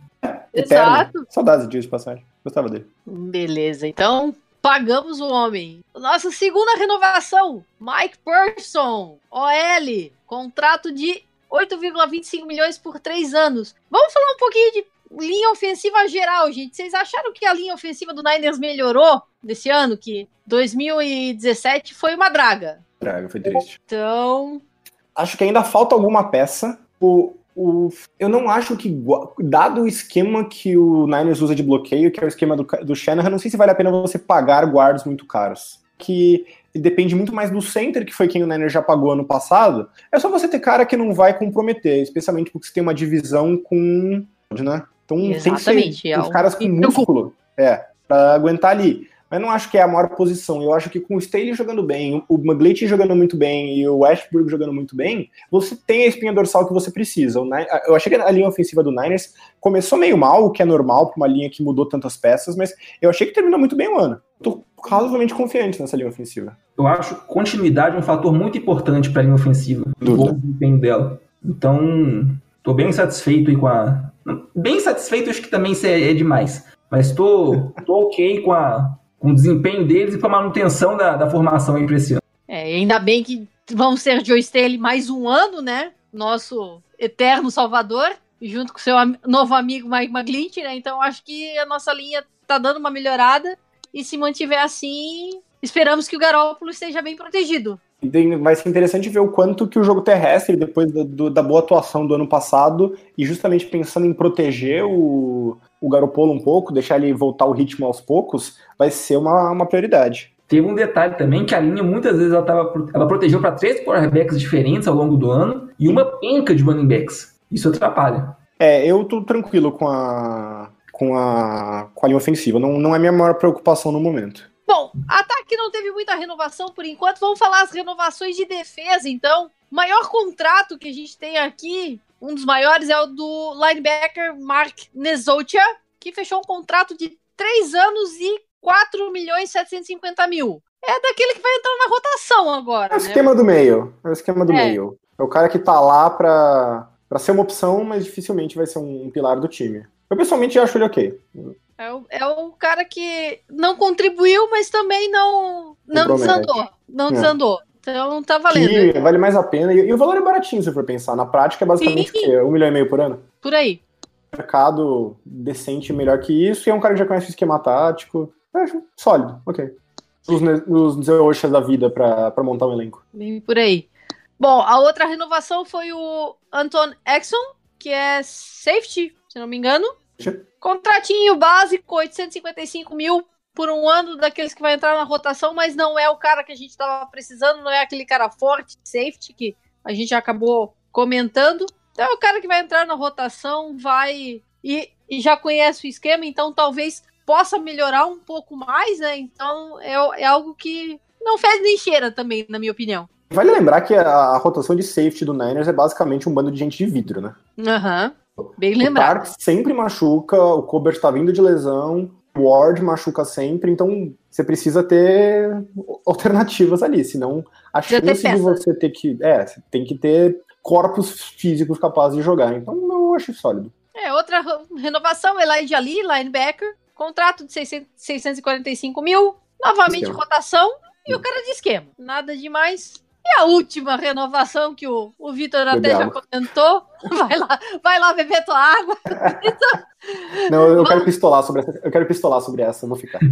Eterno. Exato. Saudades de dias de passagem. Gostava dele. Beleza, então pagamos o homem. Nossa segunda renovação, Mike Person, OL, contrato de 8,25 milhões por três anos. Vamos falar um pouquinho de linha ofensiva geral, gente. Vocês acharam que a linha ofensiva do Niners melhorou desse ano? Que 2017 foi uma draga. Draga, foi triste. Então, Acho que ainda falta alguma peça. O, o, eu não acho que, dado o esquema que o Niners usa de bloqueio, que é o esquema do, do Shanahan, não sei se vale a pena você pagar guards muito caros. Que depende muito mais do center, que foi quem o Niners já pagou ano passado. É só você ter cara que não vai comprometer, especialmente porque você tem uma divisão com. Né? Então tem que Exatamente, ser é os o caras com músculo. É, pra aguentar ali. Mas não acho que é a maior posição. Eu acho que com o Staley jogando bem, o McGlinchey jogando muito bem e o Westbrook jogando muito bem, você tem a espinha dorsal que você precisa. O Eu achei que a linha ofensiva do Niners começou meio mal, o que é normal para uma linha que mudou tantas peças, mas eu achei que terminou muito bem o ano. Tô razoavelmente confiante nessa linha ofensiva. Eu acho continuidade um fator muito importante para a linha ofensiva, do Dúvida. bom desempenho dela. Então, tô bem satisfeito aí com a. Bem satisfeito, acho que também é, é demais. Mas tô, tô ok com, a, com o desempenho deles e com a manutenção da, da formação aí pra esse ano. é, ainda bem que vão ser Joe Staley mais um ano, né? Nosso eterno salvador, junto com seu am- novo amigo Mike McGlinchey, né? Então acho que a nossa linha tá dando uma melhorada e se mantiver assim, esperamos que o Garópolo esteja bem protegido. E vai ser interessante ver o quanto que o jogo terrestre, depois do- do- da boa atuação do ano passado, e justamente pensando em proteger o, o Garopolo um pouco, deixar ele voltar o ritmo aos poucos, vai ser uma, uma prioridade. Teve um detalhe também que a linha muitas vezes ela, tava, ela protegeu para três quarterbacks diferentes ao longo do ano e uma penca de running backs. Isso atrapalha. É, eu tô tranquilo com a, com a, com a linha ofensiva, não, não é minha maior preocupação no momento. Bom, ataque não teve muita renovação por enquanto. Vamos falar as renovações de defesa, então. O maior contrato que a gente tem aqui, um dos maiores, é o do linebacker Mark Nezotia, que fechou um contrato de 3 anos e 4 milhões e 750 mil. É daquele que vai entrar na rotação agora, É o né? esquema do meio, é o esquema do É. meio. É o cara que tá lá pra, pra ser uma opção, mas dificilmente vai ser um, pilar do time. Eu pessoalmente acho ele ok. É o, é o cara que não contribuiu, mas também não, não desandou. Não É. desandou. Então tá valendo. Que vale mais a pena. E, e o valor é baratinho, se for pensar. Na prática, é basicamente Sim. o quê? Um milhão e meio por ano? Por aí. Mercado decente, melhor que isso. E é um cara que já conhece o esquema tático. Eu acho sólido, ok. Os, os Zeoshas da vida pra, pra montar um elenco. Bem por aí. Bom, a outra renovação foi o Anton Exxon, que é safety, se não me engano. Contratinho básico, 855 mil por um ano, daqueles que vai entrar na rotação, mas não é o cara que a gente estava precisando, não é aquele cara forte, safety, que a gente acabou comentando. Então é o cara que vai entrar na rotação, vai e, e já conhece o esquema, então talvez possa melhorar um pouco mais, né? Então é, é algo que não fede nem cheira também, na minha opinião. Vale lembrar que a, a rotação de safety do Niners é basicamente um bando de gente de vidro, né? Aham. Bem O lembrado. Tark sempre machuca, o Colbert tá vindo de lesão, o Ward machuca sempre, então você precisa ter alternativas ali, senão a chance de você ter que. É, você tem que ter corpos físicos capazes de jogar. Então eu acho sólido. É, outra re- renovação, Elijah Lee, linebacker, contrato de 600 645 mil, novamente Esquema. rotação e o cara de esquema. Nada demais. E a última renovação que o, o Vitor até já comentou, [LAUGHS] vai lá, vai lá beber tua água. [LAUGHS] Não, eu quero pistolar sobre essa. Eu quero pistolar sobre essa, vou ficar. [LAUGHS]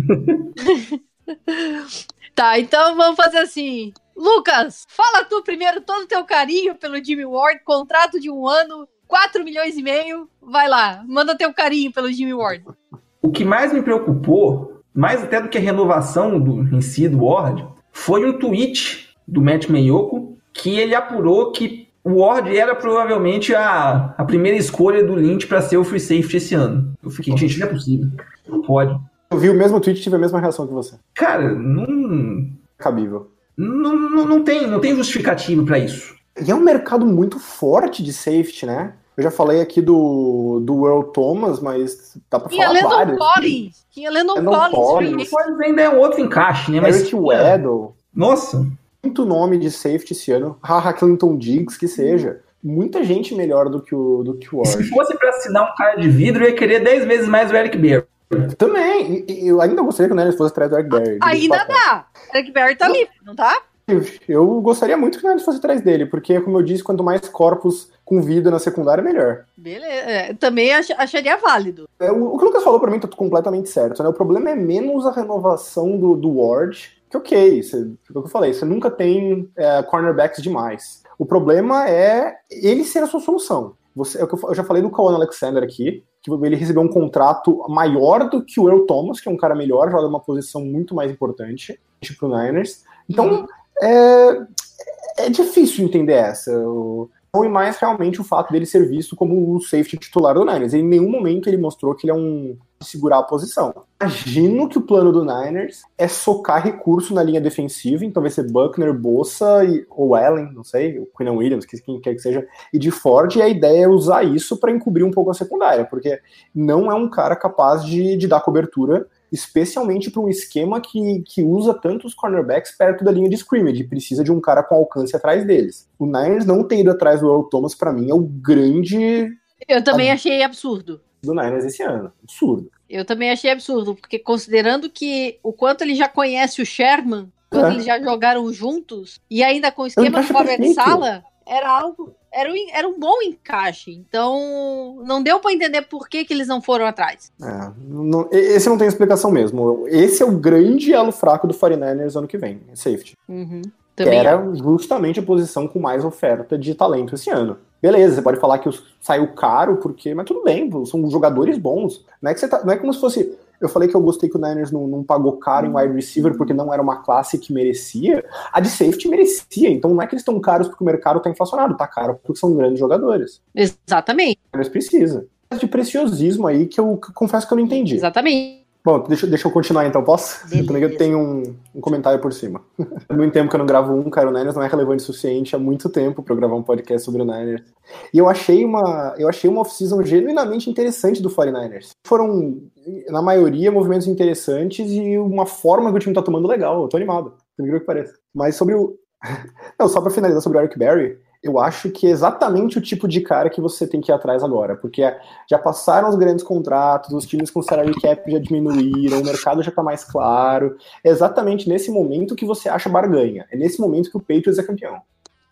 Tá, então vamos fazer assim. Lucas, fala tu primeiro todo o teu carinho pelo Jimmy Ward, contrato de um ano, 4 milhões e meio. Vai lá, manda teu carinho pelo Jimmy Ward. O que mais me preocupou, mais até do que a renovação do, em si do Ward, foi um tweet do Matt Meioko que ele apurou que o Ward era provavelmente a, a primeira escolha do Lynch para ser o free safety esse ano. Eu fiquei, gente, não é possível. Não pode. Eu vi o mesmo tweet e tive a mesma reação que você. Cara, não, Cabível. não, não, não tem, não tem justificativo para isso. E é um mercado muito forte de safety, né? Eu já falei aqui do, do Earl Thomas, mas dá pra Tinha falar Landon vários. Collins. Tinha Landon Collins. Collins. ainda é um outro encaixe, né? Mas, Eric Weddle. nossa, Muito nome de safety esse ano. Haha Clinton Diggs, que seja. Muita gente melhor do que o, do que o se Ward. fosse para assinar um cara de vidro, eu ia querer 10 vezes mais o Eric Berry. Também. Eu ainda gostaria que o Niners fosse atrás do Eric Berry. Ainda dá. Eric Berry tá livre, não tá? Eu gostaria muito que o Niners fosse atrás dele, porque, como eu disse, quanto mais corpos com vida na secundária, melhor. Beleza. É, também ach- acharia válido. É, o, o que o Lucas falou pra mim tá completamente certo, né? O problema é menos a renovação do, do Ward, que ok, você, é o que eu falei, você nunca tem é, cornerbacks demais. O problema é ele ser a sua solução. Você, é o que eu, eu já falei do Kawan Alexander aqui, que ele recebeu um contrato maior do que o Earl Thomas, que é um cara melhor, joga numa posição muito mais importante pro Niners. Então, Uhum. é, é difícil entender essa. O- Não, e mais realmente o fato dele ser visto como o safety titular do Niners. Em nenhum momento ele mostrou que ele é um segurar a posição. Imagino que o plano do Niners é socar recurso na linha defensiva, então vai ser Buckner, Bossa e, ou Allen, não sei, o Quinnan Williams, que- quem quer que seja, e de Ford, e a ideia é usar isso para encobrir um pouco a secundária, porque não é um cara capaz de, de dar cobertura especialmente para um esquema que, que usa tantos cornerbacks perto da linha de scrimmage, precisa de um cara com alcance atrás deles. O Niners não ter ido atrás do Earl Thomas, para mim, é o grande Eu também achei absurdo. do Niners esse ano. Absurdo. Eu também achei absurdo, porque considerando que o quanto ele já conhece o Sherman, quanto É. eles já jogaram juntos, e ainda com o esquema de perfeito. sala, era algo. Era um, era um bom encaixe. Então, não deu pra entender por que, que eles não foram atrás. É, não- esse não tem explicação mesmo. Esse é o grande elo fraco do 49ers ano que vem, safety. Uhum. Que era justamente a posição com mais oferta de talento esse ano. Beleza, você pode falar que saiu caro, porque, mas tudo bem, são jogadores bons. Não é, que você tá- não é como se fosse. Eu falei que eu gostei que o Niners não, não pagou caro em wide receiver porque não era uma classe que merecia. A de safety merecia, então não é que eles estão caros porque o mercado está inflacionado, tá caro porque são grandes jogadores. Exatamente, O Niners precisa. De preciosismo aí que eu, que eu confesso que eu não entendi. exatamente. Bom, deixa, deixa eu continuar então, posso? Eu também tenho um, um comentário por cima. Há muito tempo que eu não gravo um, cara, o Niners não é relevante o suficiente há muito tempo pra eu gravar um podcast sobre o Niners. E eu achei uma, eu achei uma off-season genuinamente interessante do 49ers. Foram, na maioria, movimentos interessantes e uma forma que o time tá tomando legal. Eu tô animado, por incrível que pareça. Mas sobre o... [LAUGHS] Não, só pra finalizar sobre o Eric Berry, eu acho que é exatamente o tipo de cara que você tem que ir atrás agora, porque já passaram os grandes contratos, os times com salary cap já diminuíram, o mercado já está mais claro. É exatamente nesse momento que você acha barganha. É nesse momento que o Patriots é campeão.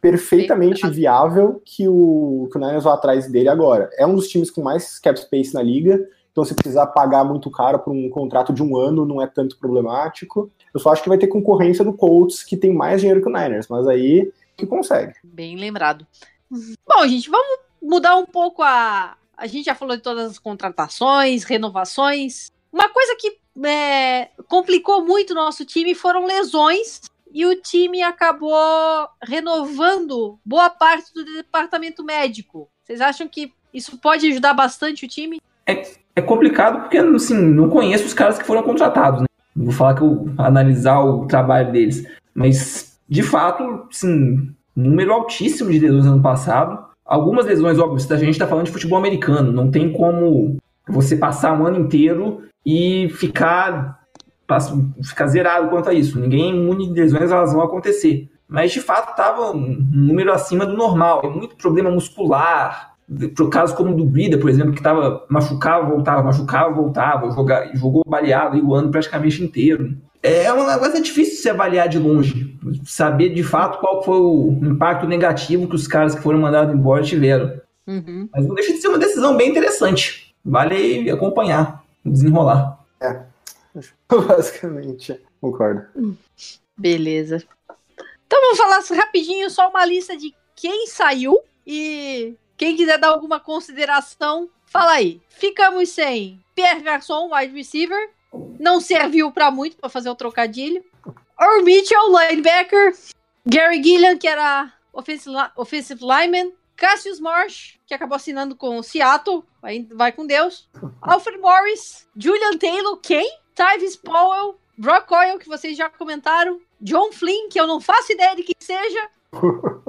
Perfeitamente viável que o, que o Niners vá atrás dele agora. É um dos times com mais cap space na liga, então se precisar pagar muito caro por um contrato de um ano, não é tanto problemático. Eu só acho que vai ter concorrência do Colts, que tem mais dinheiro que o Niners, mas aí que consegue. Bem lembrado. Bom, gente, vamos mudar um pouco a. A gente já falou de todas as contratações, renovações. Uma coisa que é, complicou muito o nosso time foram lesões. E o time acabou renovando boa parte do departamento médico. Vocês acham que isso pode ajudar bastante o time? É complicado porque, assim, não conheço os caras que foram contratados, né? Vou falar que eu analisar o trabalho deles. Mas, de fato, sim, número altíssimo de lesões ano passado. Algumas lesões, óbvio, a gente está falando de futebol americano. Não tem como você passar um ano inteiro e ficar ficar zerado quanto a isso. Ninguém é imune de lesões, elas vão acontecer. Mas de fato estava um número acima do normal. Tem muito problema muscular. Por casos como o do Brida, por exemplo, que tava, machucava, voltava, machucava, voltava, joga, jogou baleado o ano praticamente inteiro. É um negócio difícil de se avaliar de longe, saber de fato qual foi o impacto negativo que os caras que foram mandados embora tiveram. Uhum. Mas não deixa de ser uma decisão bem interessante. Vale acompanhar, desenrolar. [LAUGHS] Basicamente, concordo. Beleza. Então vamos falar rapidinho só uma lista de quem saiu e quem quiser dar alguma consideração, fala aí. Ficamos sem Pierre Garçon, wide receiver, não serviu pra muito pra fazer o trocadilho. Earl Mitchell, linebacker, Gary Gillian, que era offensive, li- offensive lineman, Cassius Marsh, que acabou assinando com o Seattle, vai, vai com Deus. Alfred Morris, Julian Taylor, quem? Tyvis Powell, Brock Coyle, que vocês já comentaram, John Flynn, que eu não faço ideia de quem seja, [LAUGHS]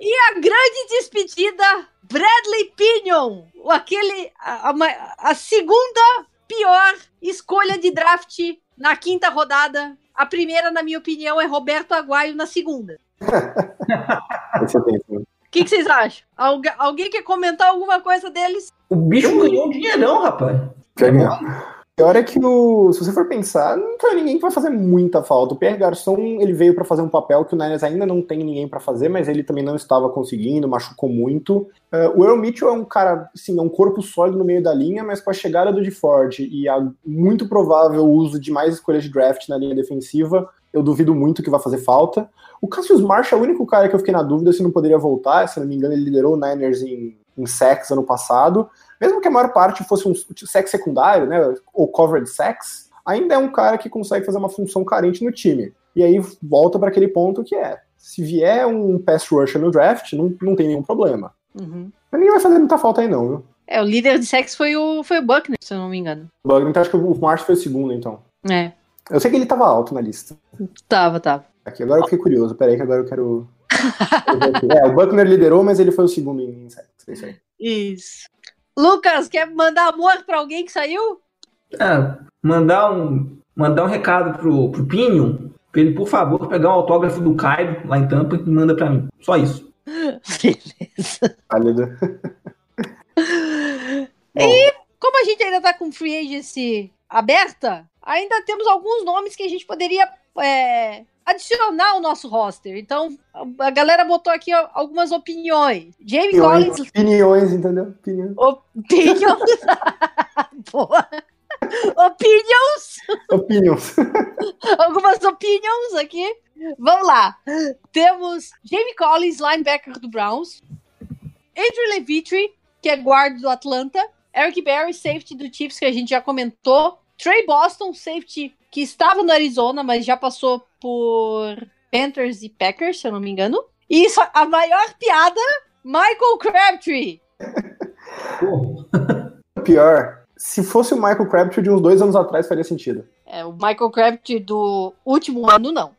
e a grande despedida, Bradley Pinion, o- aquele, a, a a segunda pior escolha de draft na quinta rodada. A primeira, na minha opinião, é Roberto Aguaio na segunda. [LAUGHS] O que, que vocês acham? Algu- alguém quer comentar alguma coisa deles? O bicho ganhou um dinheirão, rapaz. Quer ganhar. Pior é que o, se você for pensar, não tem ninguém que vai fazer muita falta. O Pierre Garçon, ele veio pra fazer um papel que o Niners ainda não tem ninguém pra fazer, mas ele também não estava conseguindo, machucou muito. Eh, o Earl Mitchell é um cara, assim, é um corpo sólido no meio da linha, mas com a chegada do DeFord e a muito provável uso de mais escolhas de draft na linha defensiva, eu duvido muito que vai fazer falta. O Cassius Marsh é o único cara que eu fiquei na dúvida se não poderia voltar, se não me engano ele liderou o Niners em, em sacks ano passado mesmo que a maior parte fosse um sexo secundário, né, ou covered sex, ainda é um cara que consegue fazer uma função carente no time. E aí volta para aquele ponto que é, se vier um pass rusher no draft, não, não tem nenhum problema. Uhum. Mas ninguém vai fazer muita falta aí não, viu? É, o líder de sexo foi o, foi o Buckner, se eu não me engano. O Bugner, então acho que o Marsh foi o segundo, então. É, Eu sei que ele tava alto na lista. tava, tava. Aqui, agora eu fiquei curioso. Peraí que agora eu quero... eu é, o Buckner liderou, mas ele foi o segundo em sacks. É isso aí. Isso. Lucas, quer mandar amor pra alguém que saiu? Ah, mandar um, mandar um recado pro, pro Pinion, pra ele, por favor, pegar um autógrafo do Caio lá em Tampa e manda pra mim. Só isso. Beleza. Válido. [LAUGHS] Como a gente ainda tá com free agency aberta, ainda temos alguns nomes que a gente poderia é, adicionar ao nosso roster. Então, a- galera botou aqui algumas opiniões. Jamie Collins, Opiniões, opiniões, entendeu? Opiniões. opinions. [LAUGHS] Boa. Opinions. Opinions. [LAUGHS] algumas opinions aqui. Vamos lá. Temos Jamie Collins, linebacker do Browns. Andrew Levitri, que é guarda do Atlanta. Eric Berry, safety do Chiefs, que a gente já comentou. Trey Boston, safety, que estava no Arizona, mas já passou por Panthers e Packers, se eu não me engano. E isso, a maior piada, Michael Crabtree. [LAUGHS] Pior, se fosse o Michael Crabtree de uns dois anos atrás, faria sentido. É, o Michael Crabtree do último ano, não.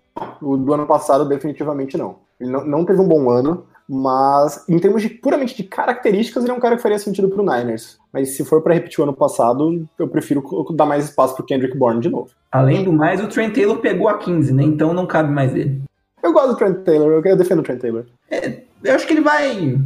O do ano passado, definitivamente não. Ele não, não teve um bom ano, mas em termos de puramente de características, ele é um cara que faria sentido pro Niners. Mas se for pra repetir o ano passado, eu prefiro dar mais espaço pro Kendrick Bourne de novo. Além do mais, o Trent Taylor pegou a 15, né? Então não cabe mais dele. Eu gosto do Trent Taylor, eu defendo o Trent Taylor. Eu acho que ele vai.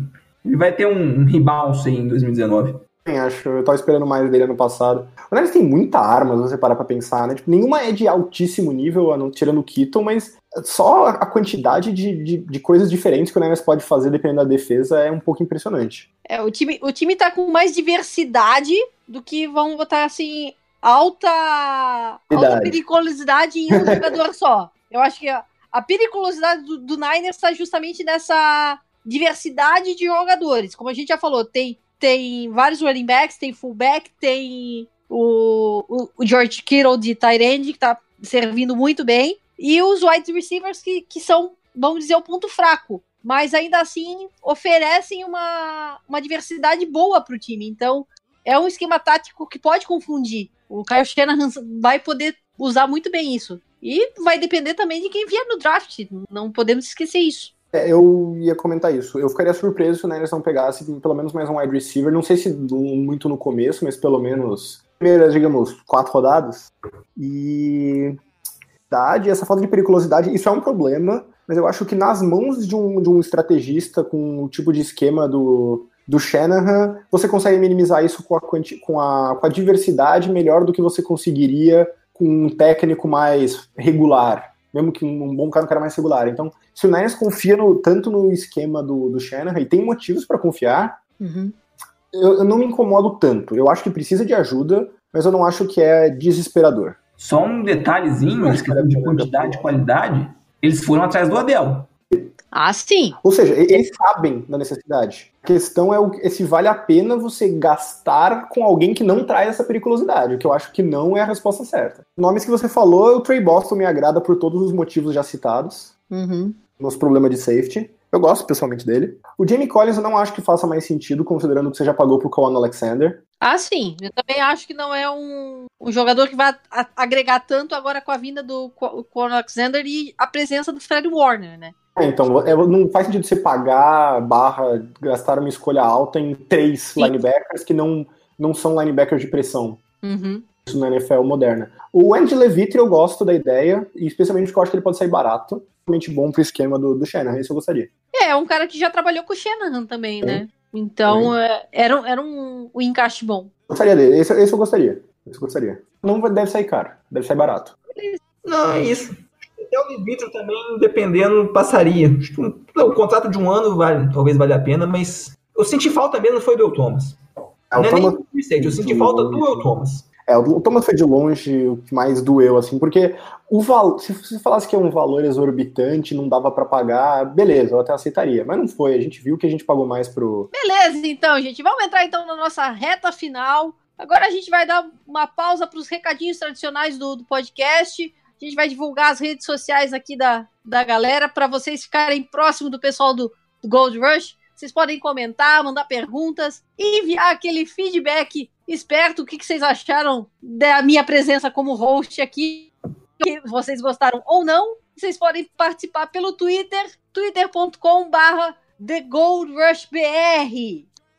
Ele vai ter um, um rebalance em 2019. Também acho, eu tava esperando mais dele ano passado. O Niners tem muita arma, se você parar pra pensar, né? Tipo, nenhuma é de altíssimo nível, a não- tirando o Keaton, mas só a quantidade de, de, de coisas diferentes que o Niners pode fazer dependendo da defesa é um pouco impressionante. É, o time, o time tá com mais diversidade do que vamos botar assim, alta, alta periculosidade em um [LAUGHS] jogador só. Eu acho que a, a periculosidade do, do Niners está justamente nessa diversidade de jogadores. Como a gente já falou, tem, tem vários running backs, tem fullback, tem o, o, o George Kittle de tight end, que tá servindo muito bem, e os wide receivers que, que são, vamos dizer, o ponto fraco mas ainda assim oferecem uma, uma diversidade boa para o time. Então, é um esquema tático que pode confundir. O Kyle Shanahan vai poder usar muito bem isso. E vai depender também de quem vier no draft. Não podemos esquecer isso. É, eu ia comentar isso. Eu ficaria surpreso se o Niners não pegasse pelo menos mais um wide receiver. Não sei se muito no começo, mas pelo menos primeiras, digamos, quatro rodadas. E verdade, essa falta de periculosidade, isso é um problema, mas eu acho que nas mãos de um, de um estrategista com o tipo de esquema do, do Shanahan, você consegue minimizar isso com a, com, a, com a diversidade melhor do que você conseguiria com um técnico mais regular, mesmo que um bom cara, um cara mais regular. Então, se o Niners confia no, tanto no esquema do, do Shanahan, e tem motivos para confiar, Uhum. eu, eu não me incomodo tanto. Eu acho que precisa de ajuda, mas eu não acho que é desesperador. Só um detalhezinho, essa questão de quantidade e qualidade, eles foram atrás do Adel. Ah, sim. Ou seja, eles sabem da necessidade. A questão é, o, é se vale a pena você gastar com alguém que não traz essa periculosidade, o que eu acho que não é a resposta certa. Nomes que você falou, o Trey Boston me agrada por todos os motivos já citados, Uhum. nos problemas de safety. Eu gosto pessoalmente dele. O Jamie Collins eu não acho que faça mais sentido, considerando que você já pagou pro Kawan Alexander. Ah, sim. Eu também acho que não é um, um jogador que vai a- agregar tanto agora com a vinda do Quan Alexander e a presença do Fred Warner, né? É, então, é, não faz sentido você pagar barra, gastar uma escolha alta em três Sim. linebackers que não, não são linebackers de pressão. Uhum. isso na NFL moderna. O Andy Levitre eu gosto da ideia, e especialmente porque eu acho que ele pode sair barato. Realmente bom pro esquema do, do Shanahan, isso eu gostaria. É, é um cara que já trabalhou com o Shanahan também, né? Então, é, era, um- era um, um encaixe bom. Gostaria dele, esse, esse eu gostaria. Esse eu gostaria. Não deve sair caro, deve sair barato. Não, é isso. Até o Livitro também, dependendo, passaria. Um- o contrato de um ano vale, talvez valha a pena, mas eu senti falta mesmo foi do El Thomas. É, o não é Thomas, nem eu senti falta do El Thomas. É, o Thomas foi de longe o que mais doeu, assim, porque o val, se você falasse que é um valor exorbitante, não dava pra pagar, beleza, eu até aceitaria. Mas não foi, a gente viu que a gente pagou mais pro. Beleza, então, gente. Vamos entrar então na nossa reta final. Agora a gente vai dar uma pausa para os recadinhos tradicionais do, do podcast. A gente vai divulgar as redes sociais aqui da, da galera para vocês ficarem próximo do pessoal do, do Gold Rush. Vocês podem comentar, mandar perguntas enviar aquele feedback esperto. O que, que vocês acharam da minha presença como host aqui? Que vocês gostaram ou não? Vocês podem participar pelo Twitter, twitter.com/barra.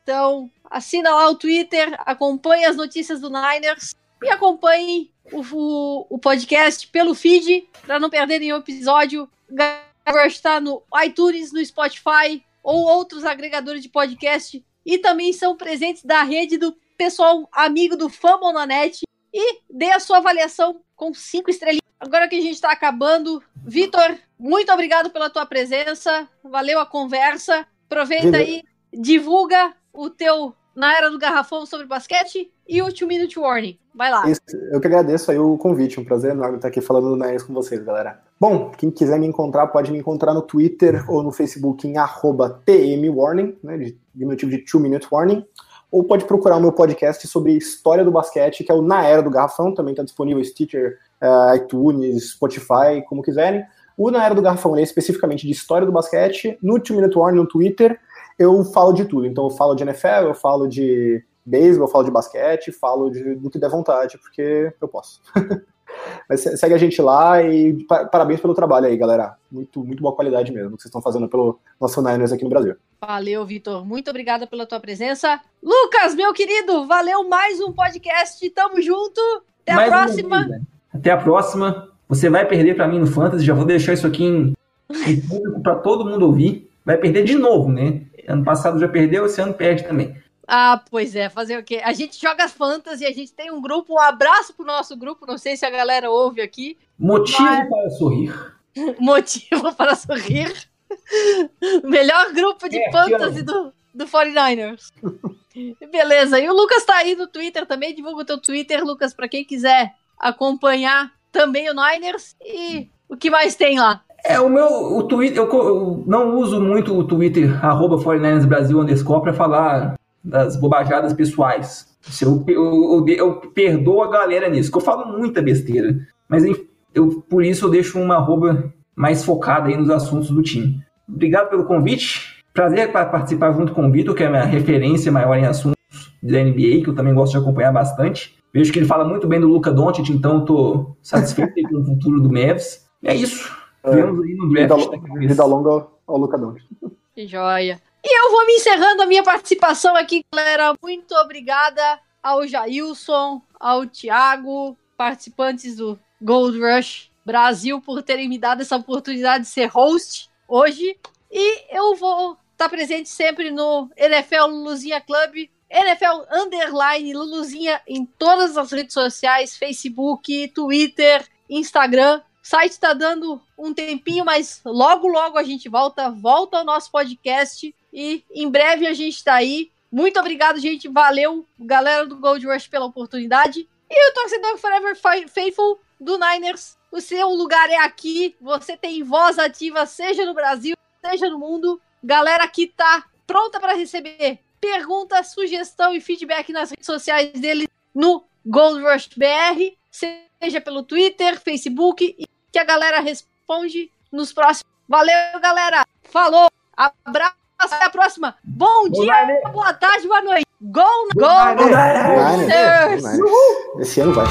Então, assina lá o Twitter, acompanhe as notícias do Niners e acompanhe o, o, o podcast pelo feed para não perder nenhum episódio. O Rush está no iTunes, no Spotify ou outros agregadores de podcast e também são presentes da rede do pessoal amigo do Fumble na net e dê a sua avaliação com cinco estrelinhas. Agora que a gente está acabando, Vitor, muito obrigado pela tua presença, valeu a conversa. Aproveita aí, divulga o teu na era do garrafão sobre basquete e o Two Minute Warning. Vai lá. Isso, eu que agradeço aí o convite, um prazer enorme estar aqui falando do Niners com vocês, galera. Bom, quem quiser me encontrar, pode me encontrar no Twitter ou no Facebook em TMWarning, né, diminutivo de Two Minute Warning, ou pode procurar o meu podcast sobre história do basquete, que é o Na Era do Garrafão, também está disponível Stitcher, eh, iTunes, Spotify, como quiserem. O Na Era do Garrafão é especificamente de história do basquete, no Two Minute Warning no Twitter, eu falo de tudo. Então eu falo de NFL, eu falo de beisebol, eu falo de basquete, falo de, do que der vontade, porque eu posso. [LAUGHS] Mas se- segue a gente lá e pa- parabéns pelo trabalho aí, galera. Muito, muito boa qualidade mesmo que vocês estão fazendo pelo nosso Niners aqui no Brasil. Valeu, Vitor. Muito obrigada pela tua presença. Lucas, meu querido, valeu mais um podcast. Tamo junto. Até a Mais uma próxima. né? Até a próxima. Você vai perder pra mim no Fantasy, já vou deixar isso aqui em, em público pra todo mundo ouvir. Vai perder de novo, né? Ano passado já perdeu, esse ano perde também. Ah, pois é, fazer o quê? A gente joga fantasy, a gente tem um grupo, um abraço pro nosso grupo, não sei se a galera ouve aqui. Motivo Mas- para sorrir. [LAUGHS] Motivo para sorrir. [LAUGHS] Melhor grupo de É, fantasy do, do 49ers. [LAUGHS] Beleza, e o Lucas tá aí no Twitter também, divulga o teu Twitter, Lucas, pra quem quiser acompanhar também o Niners. E o que mais tem lá? É, o meu o Twitter, eu, eu não uso muito o Twitter, arroba 49 Brasil underscore, pra falar das bobajadas pessoais. Se Eu, eu, eu, eu perdoo a galera nisso, que eu falo muita besteira. Mas enfim, eu, por isso eu deixo uma arroba mais focada aí nos assuntos do time. Obrigado pelo convite. Prazer pa- participar junto com o Vitor, que é a minha referência maior em assuntos da NBA, que eu também gosto de acompanhar bastante. Vejo que ele fala muito bem do Luca Doncic, então tô satisfeito com o futuro do Mavs. E é isso. Vemos aí no Vida, draft. lo- vida longa ao- ao Luca Doncic. Que joia. E eu vou me encerrando a minha participação aqui, galera. Muito obrigada ao Jailson, ao Thiago, participantes do Gold Rush Brasil, por terem me dado essa oportunidade de ser host hoje. E eu vou estar presente sempre no NFL Luluzinha Club, NFL Underline Luluzinha em todas as redes sociais, Facebook, Twitter, Instagram. O site está dando um tempinho, mas logo, logo a gente volta, volta ao nosso podcast e em breve a gente está aí. Muito obrigado, gente. Valeu, galera do Gold Rush, pela oportunidade. E o torcedor Forever Faithful do Niners. O seu lugar é aqui. Você tem voz ativa, seja no Brasil, seja no mundo. Galera aqui tá pronta para receber pergunta, sugestão e feedback nas redes sociais dele no Gold Rush BR, seja pelo Twitter, Facebook, e que a galera responde nos próximos. Valeu, galera! Falou! Abraço, até a próxima! Bom dia, boa tarde, boa noite! Go, go! Niners. Niners. Esse ano vai.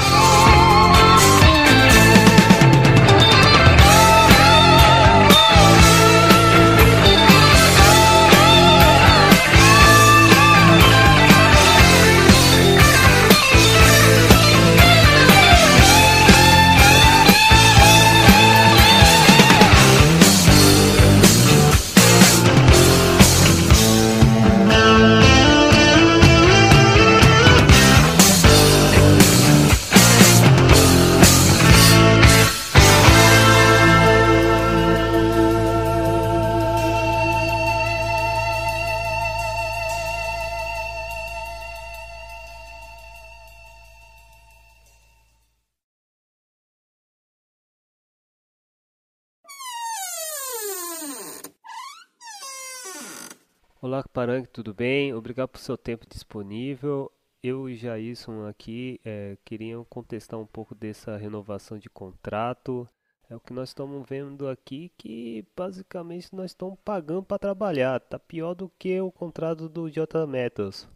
Olá, Parangue, tudo bem? Obrigado por seu tempo disponível. Eu e Jailson aqui é, queriam contestar um pouco dessa renovação de contrato. É o que nós estamos vendo aqui que basicamente nós estamos pagando para trabalhar. Tá pior do que o contrato do J Metals.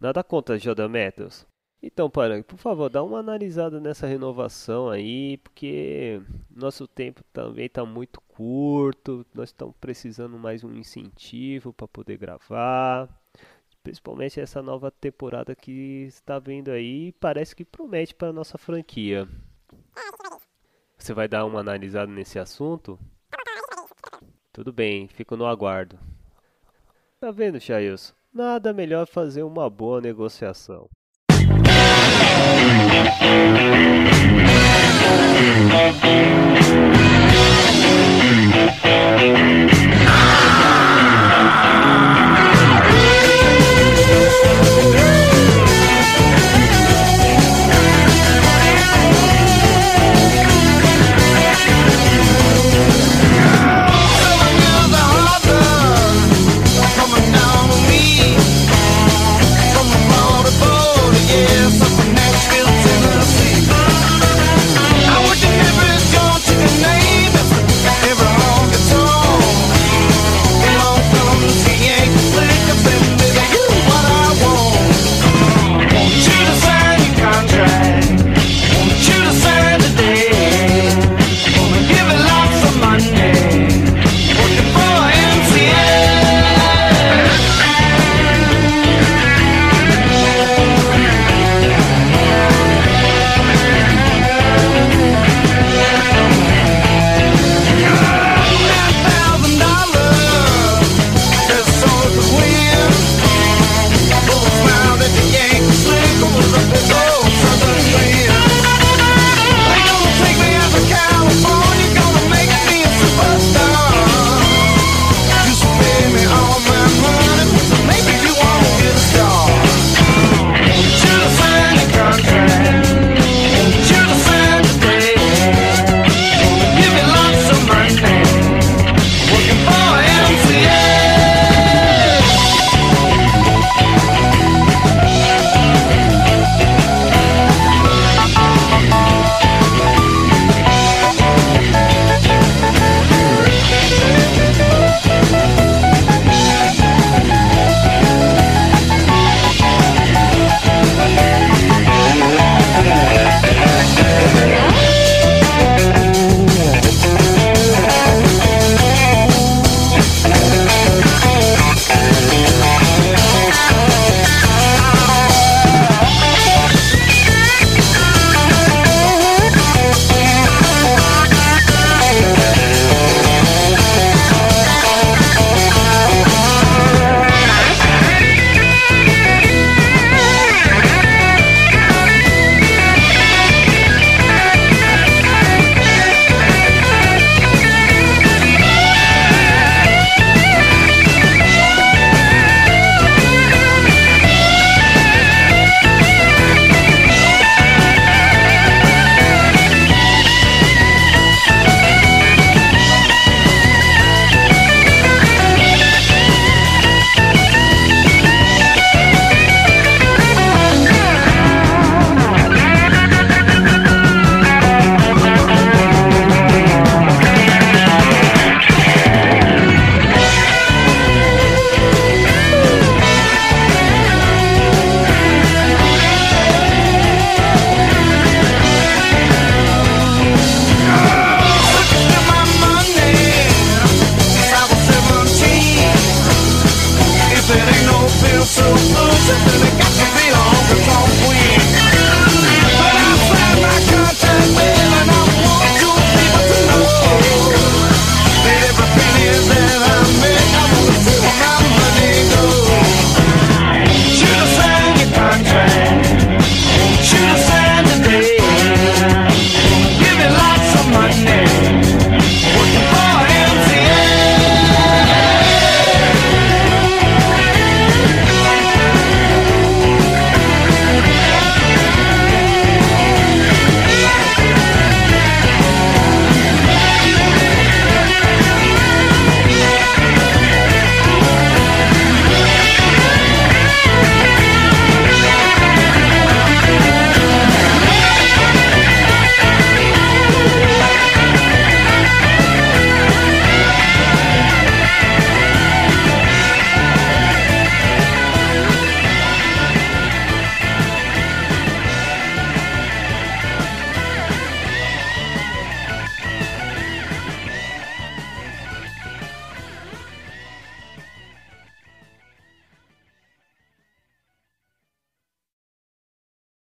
Nada contra J Metals. Então, Parangue, por favor, dá uma analisada nessa renovação aí, porque nosso tempo também está muito curto, nós estamos precisando mais um incentivo para poder gravar, principalmente essa nova temporada que está vindo aí, parece que promete para nossa franquia. Você vai dar uma analisada nesse assunto? Tudo bem, fico no aguardo. Tá vendo, Chailson? Nada melhor fazer uma boa negociação. Yeah.